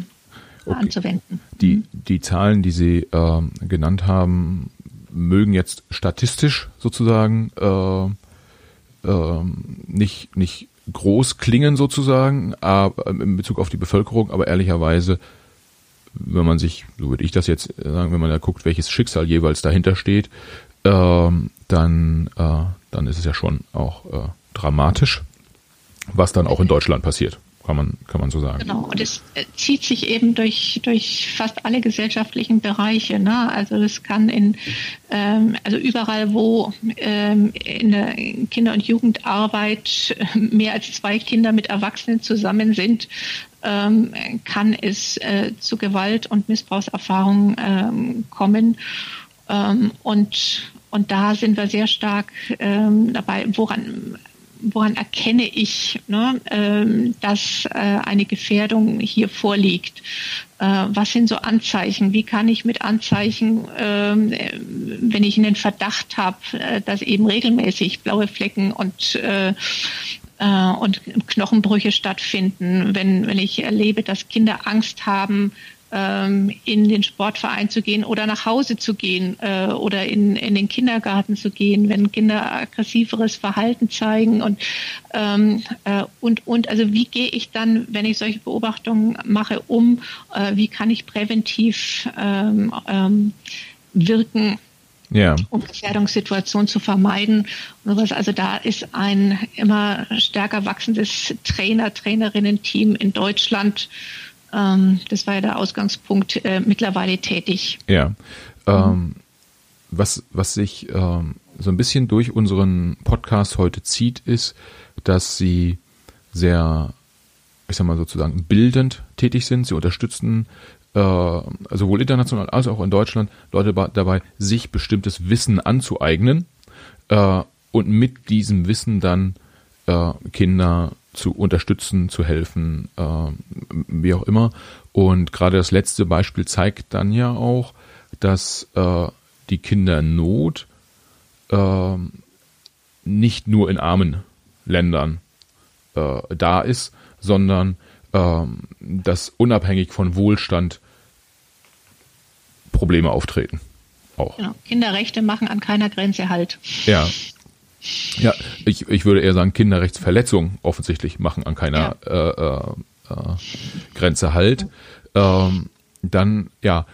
okay. anzuwenden. Die, die Zahlen, die Sie äh, genannt haben, mögen jetzt statistisch sozusagen äh, äh, nicht, nicht groß klingen sozusagen, aber in Bezug auf die Bevölkerung, aber ehrlicherweise, wenn man sich, so würde ich das jetzt sagen, wenn man da guckt, welches Schicksal jeweils dahinter steht, äh, dann, äh, dann ist es ja schon auch äh, dramatisch, was dann auch in Deutschland passiert kann man, kann man so sagen. Genau, und es äh, zieht sich eben durch, durch fast alle gesellschaftlichen Bereiche. Ne? Also es kann in, ähm, also überall, wo ähm, in der Kinder- und Jugendarbeit mehr als zwei Kinder mit Erwachsenen zusammen sind, ähm, kann es äh, zu Gewalt- und Missbrauchserfahrungen ähm, kommen. Ähm, und und da sind wir sehr stark ähm, dabei, woran woran erkenne ich, ne, ähm, dass äh, eine Gefährdung hier vorliegt? Äh, was sind so Anzeichen? Wie kann ich mit Anzeichen, ähm, wenn ich einen Verdacht habe, äh, dass eben regelmäßig blaue Flecken und äh, äh, und Knochenbrüche stattfinden, wenn, wenn ich erlebe, dass Kinder Angst haben, ähm, in den Sportverein zu gehen oder nach Hause zu gehen äh, oder in, in den Kindergarten zu gehen, wenn Kinder aggressiveres Verhalten zeigen und ähm, äh, und und also wie gehe ich dann, wenn ich solche Beobachtungen mache, um? Äh, wie kann ich präventiv ähm, ähm, wirken? Ja. um Gefährdungssituationen zu vermeiden. Und sowas. Also da ist ein immer stärker wachsendes Trainer, Trainerinnen-Team in Deutschland ähm, das war ja der Ausgangspunkt, äh, mittlerweile tätig. Ja. Ähm, was, was sich ähm, so ein bisschen durch unseren Podcast heute zieht, ist, dass sie sehr, ich sag mal sozusagen, bildend tätig sind. Sie unterstützen äh, sowohl international als auch in Deutschland Leute dabei, sich bestimmtes Wissen anzueignen äh, und mit diesem Wissen dann äh, Kinder zu unterstützen, zu helfen, äh, wie auch immer. Und gerade das letzte Beispiel zeigt dann ja auch, dass äh, die Kindernot äh, nicht nur in armen Ländern äh, da ist, sondern äh, dass unabhängig von Wohlstand Probleme auftreten. Auch. Genau. Kinderrechte machen an keiner Grenze halt. Ja, ja, ich, ich würde eher sagen, Kinderrechtsverletzungen offensichtlich machen an keiner ja. äh, äh, äh, Grenze halt. Ähm, dann, ja,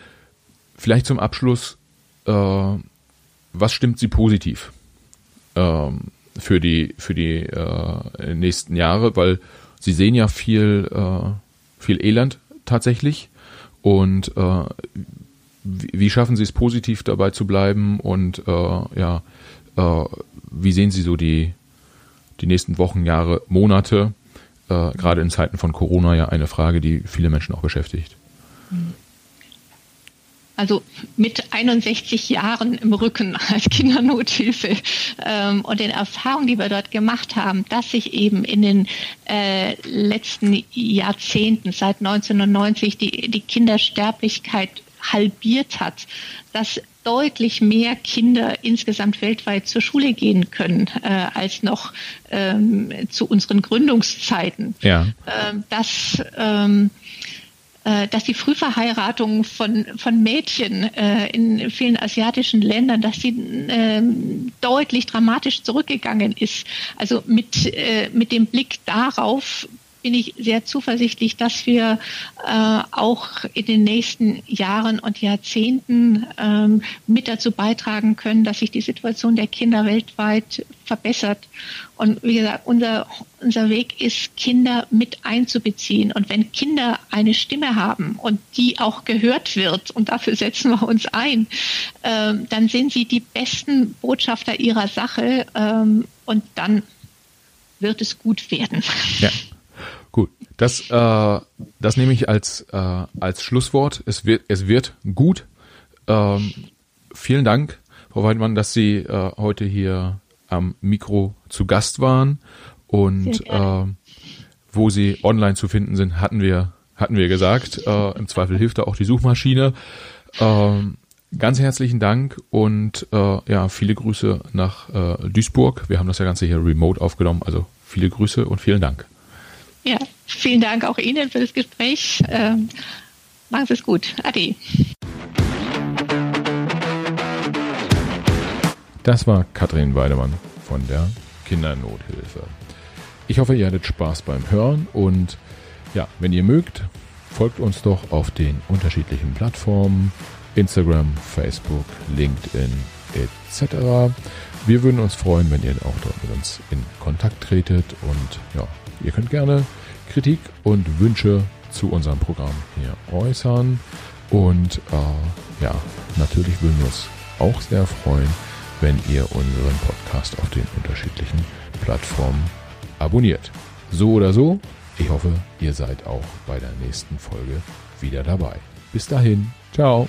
vielleicht zum Abschluss, äh, was stimmt Sie positiv ähm, für die für die äh, nächsten Jahre, weil Sie sehen ja viel äh, viel Elend tatsächlich und wie, wie schaffen Sie es positiv dabei zu bleiben und ja äh, wie sehen Sie so die die nächsten Wochen, Jahre, Monate? Äh, gerade in Zeiten von Corona ja eine Frage, die viele Menschen auch beschäftigt. Also mit 61 Jahren im Rücken als Kindernothilfe ähm, und den Erfahrungen, die wir dort gemacht haben, dass sich eben in den äh, letzten Jahrzehnten, seit 1990, die, die Kindersterblichkeit halbiert hat, dass deutlich mehr Kinder insgesamt weltweit zur Schule gehen können äh, als noch ähm, zu unseren Gründungszeiten. Ja. Ähm, dass ähm, äh, dass die Frühverheiratung von, von Mädchen äh, in vielen asiatischen Ländern, dass die äh, deutlich dramatisch zurückgegangen ist. Also mit, äh, mit dem Blick darauf bin ich sehr zuversichtlich, dass wir äh, auch in den nächsten Jahren und Jahrzehnten ähm, mit dazu beitragen können, dass sich die Situation der Kinder weltweit verbessert. Und wie gesagt, unser, unser Weg ist, Kinder mit einzubeziehen. Und wenn Kinder eine Stimme haben und die auch gehört wird, und dafür setzen wir uns ein, ähm, dann sind sie die besten Botschafter ihrer Sache ähm, und dann wird es gut werden. Ja. Das, äh, das nehme ich als, äh, als Schlusswort. Es wird, es wird gut. Ähm, vielen Dank, Frau Weidmann, dass Sie äh, heute hier am Mikro zu Gast waren und äh, wo Sie online zu finden sind, hatten wir, hatten wir gesagt. Äh, Im Zweifel hilft da auch die Suchmaschine. Ähm, ganz herzlichen Dank und äh, ja, viele Grüße nach äh, Duisburg. Wir haben das ja Ganze hier remote aufgenommen, also viele Grüße und vielen Dank. Ja, vielen Dank auch Ihnen für das Gespräch. Ähm, machen Sie es gut. Ade. Das war Katrin Weidemann von der Kindernothilfe. Ich hoffe, ihr hattet Spaß beim Hören und ja, wenn ihr mögt, folgt uns doch auf den unterschiedlichen Plattformen Instagram, Facebook, LinkedIn etc. Wir würden uns freuen, wenn ihr auch dort mit uns in Kontakt tretet und ja, Ihr könnt gerne Kritik und Wünsche zu unserem Programm hier äußern. Und äh, ja, natürlich würden wir uns auch sehr freuen, wenn ihr unseren Podcast auf den unterschiedlichen Plattformen abonniert. So oder so, ich hoffe, ihr seid auch bei der nächsten Folge wieder dabei. Bis dahin, ciao.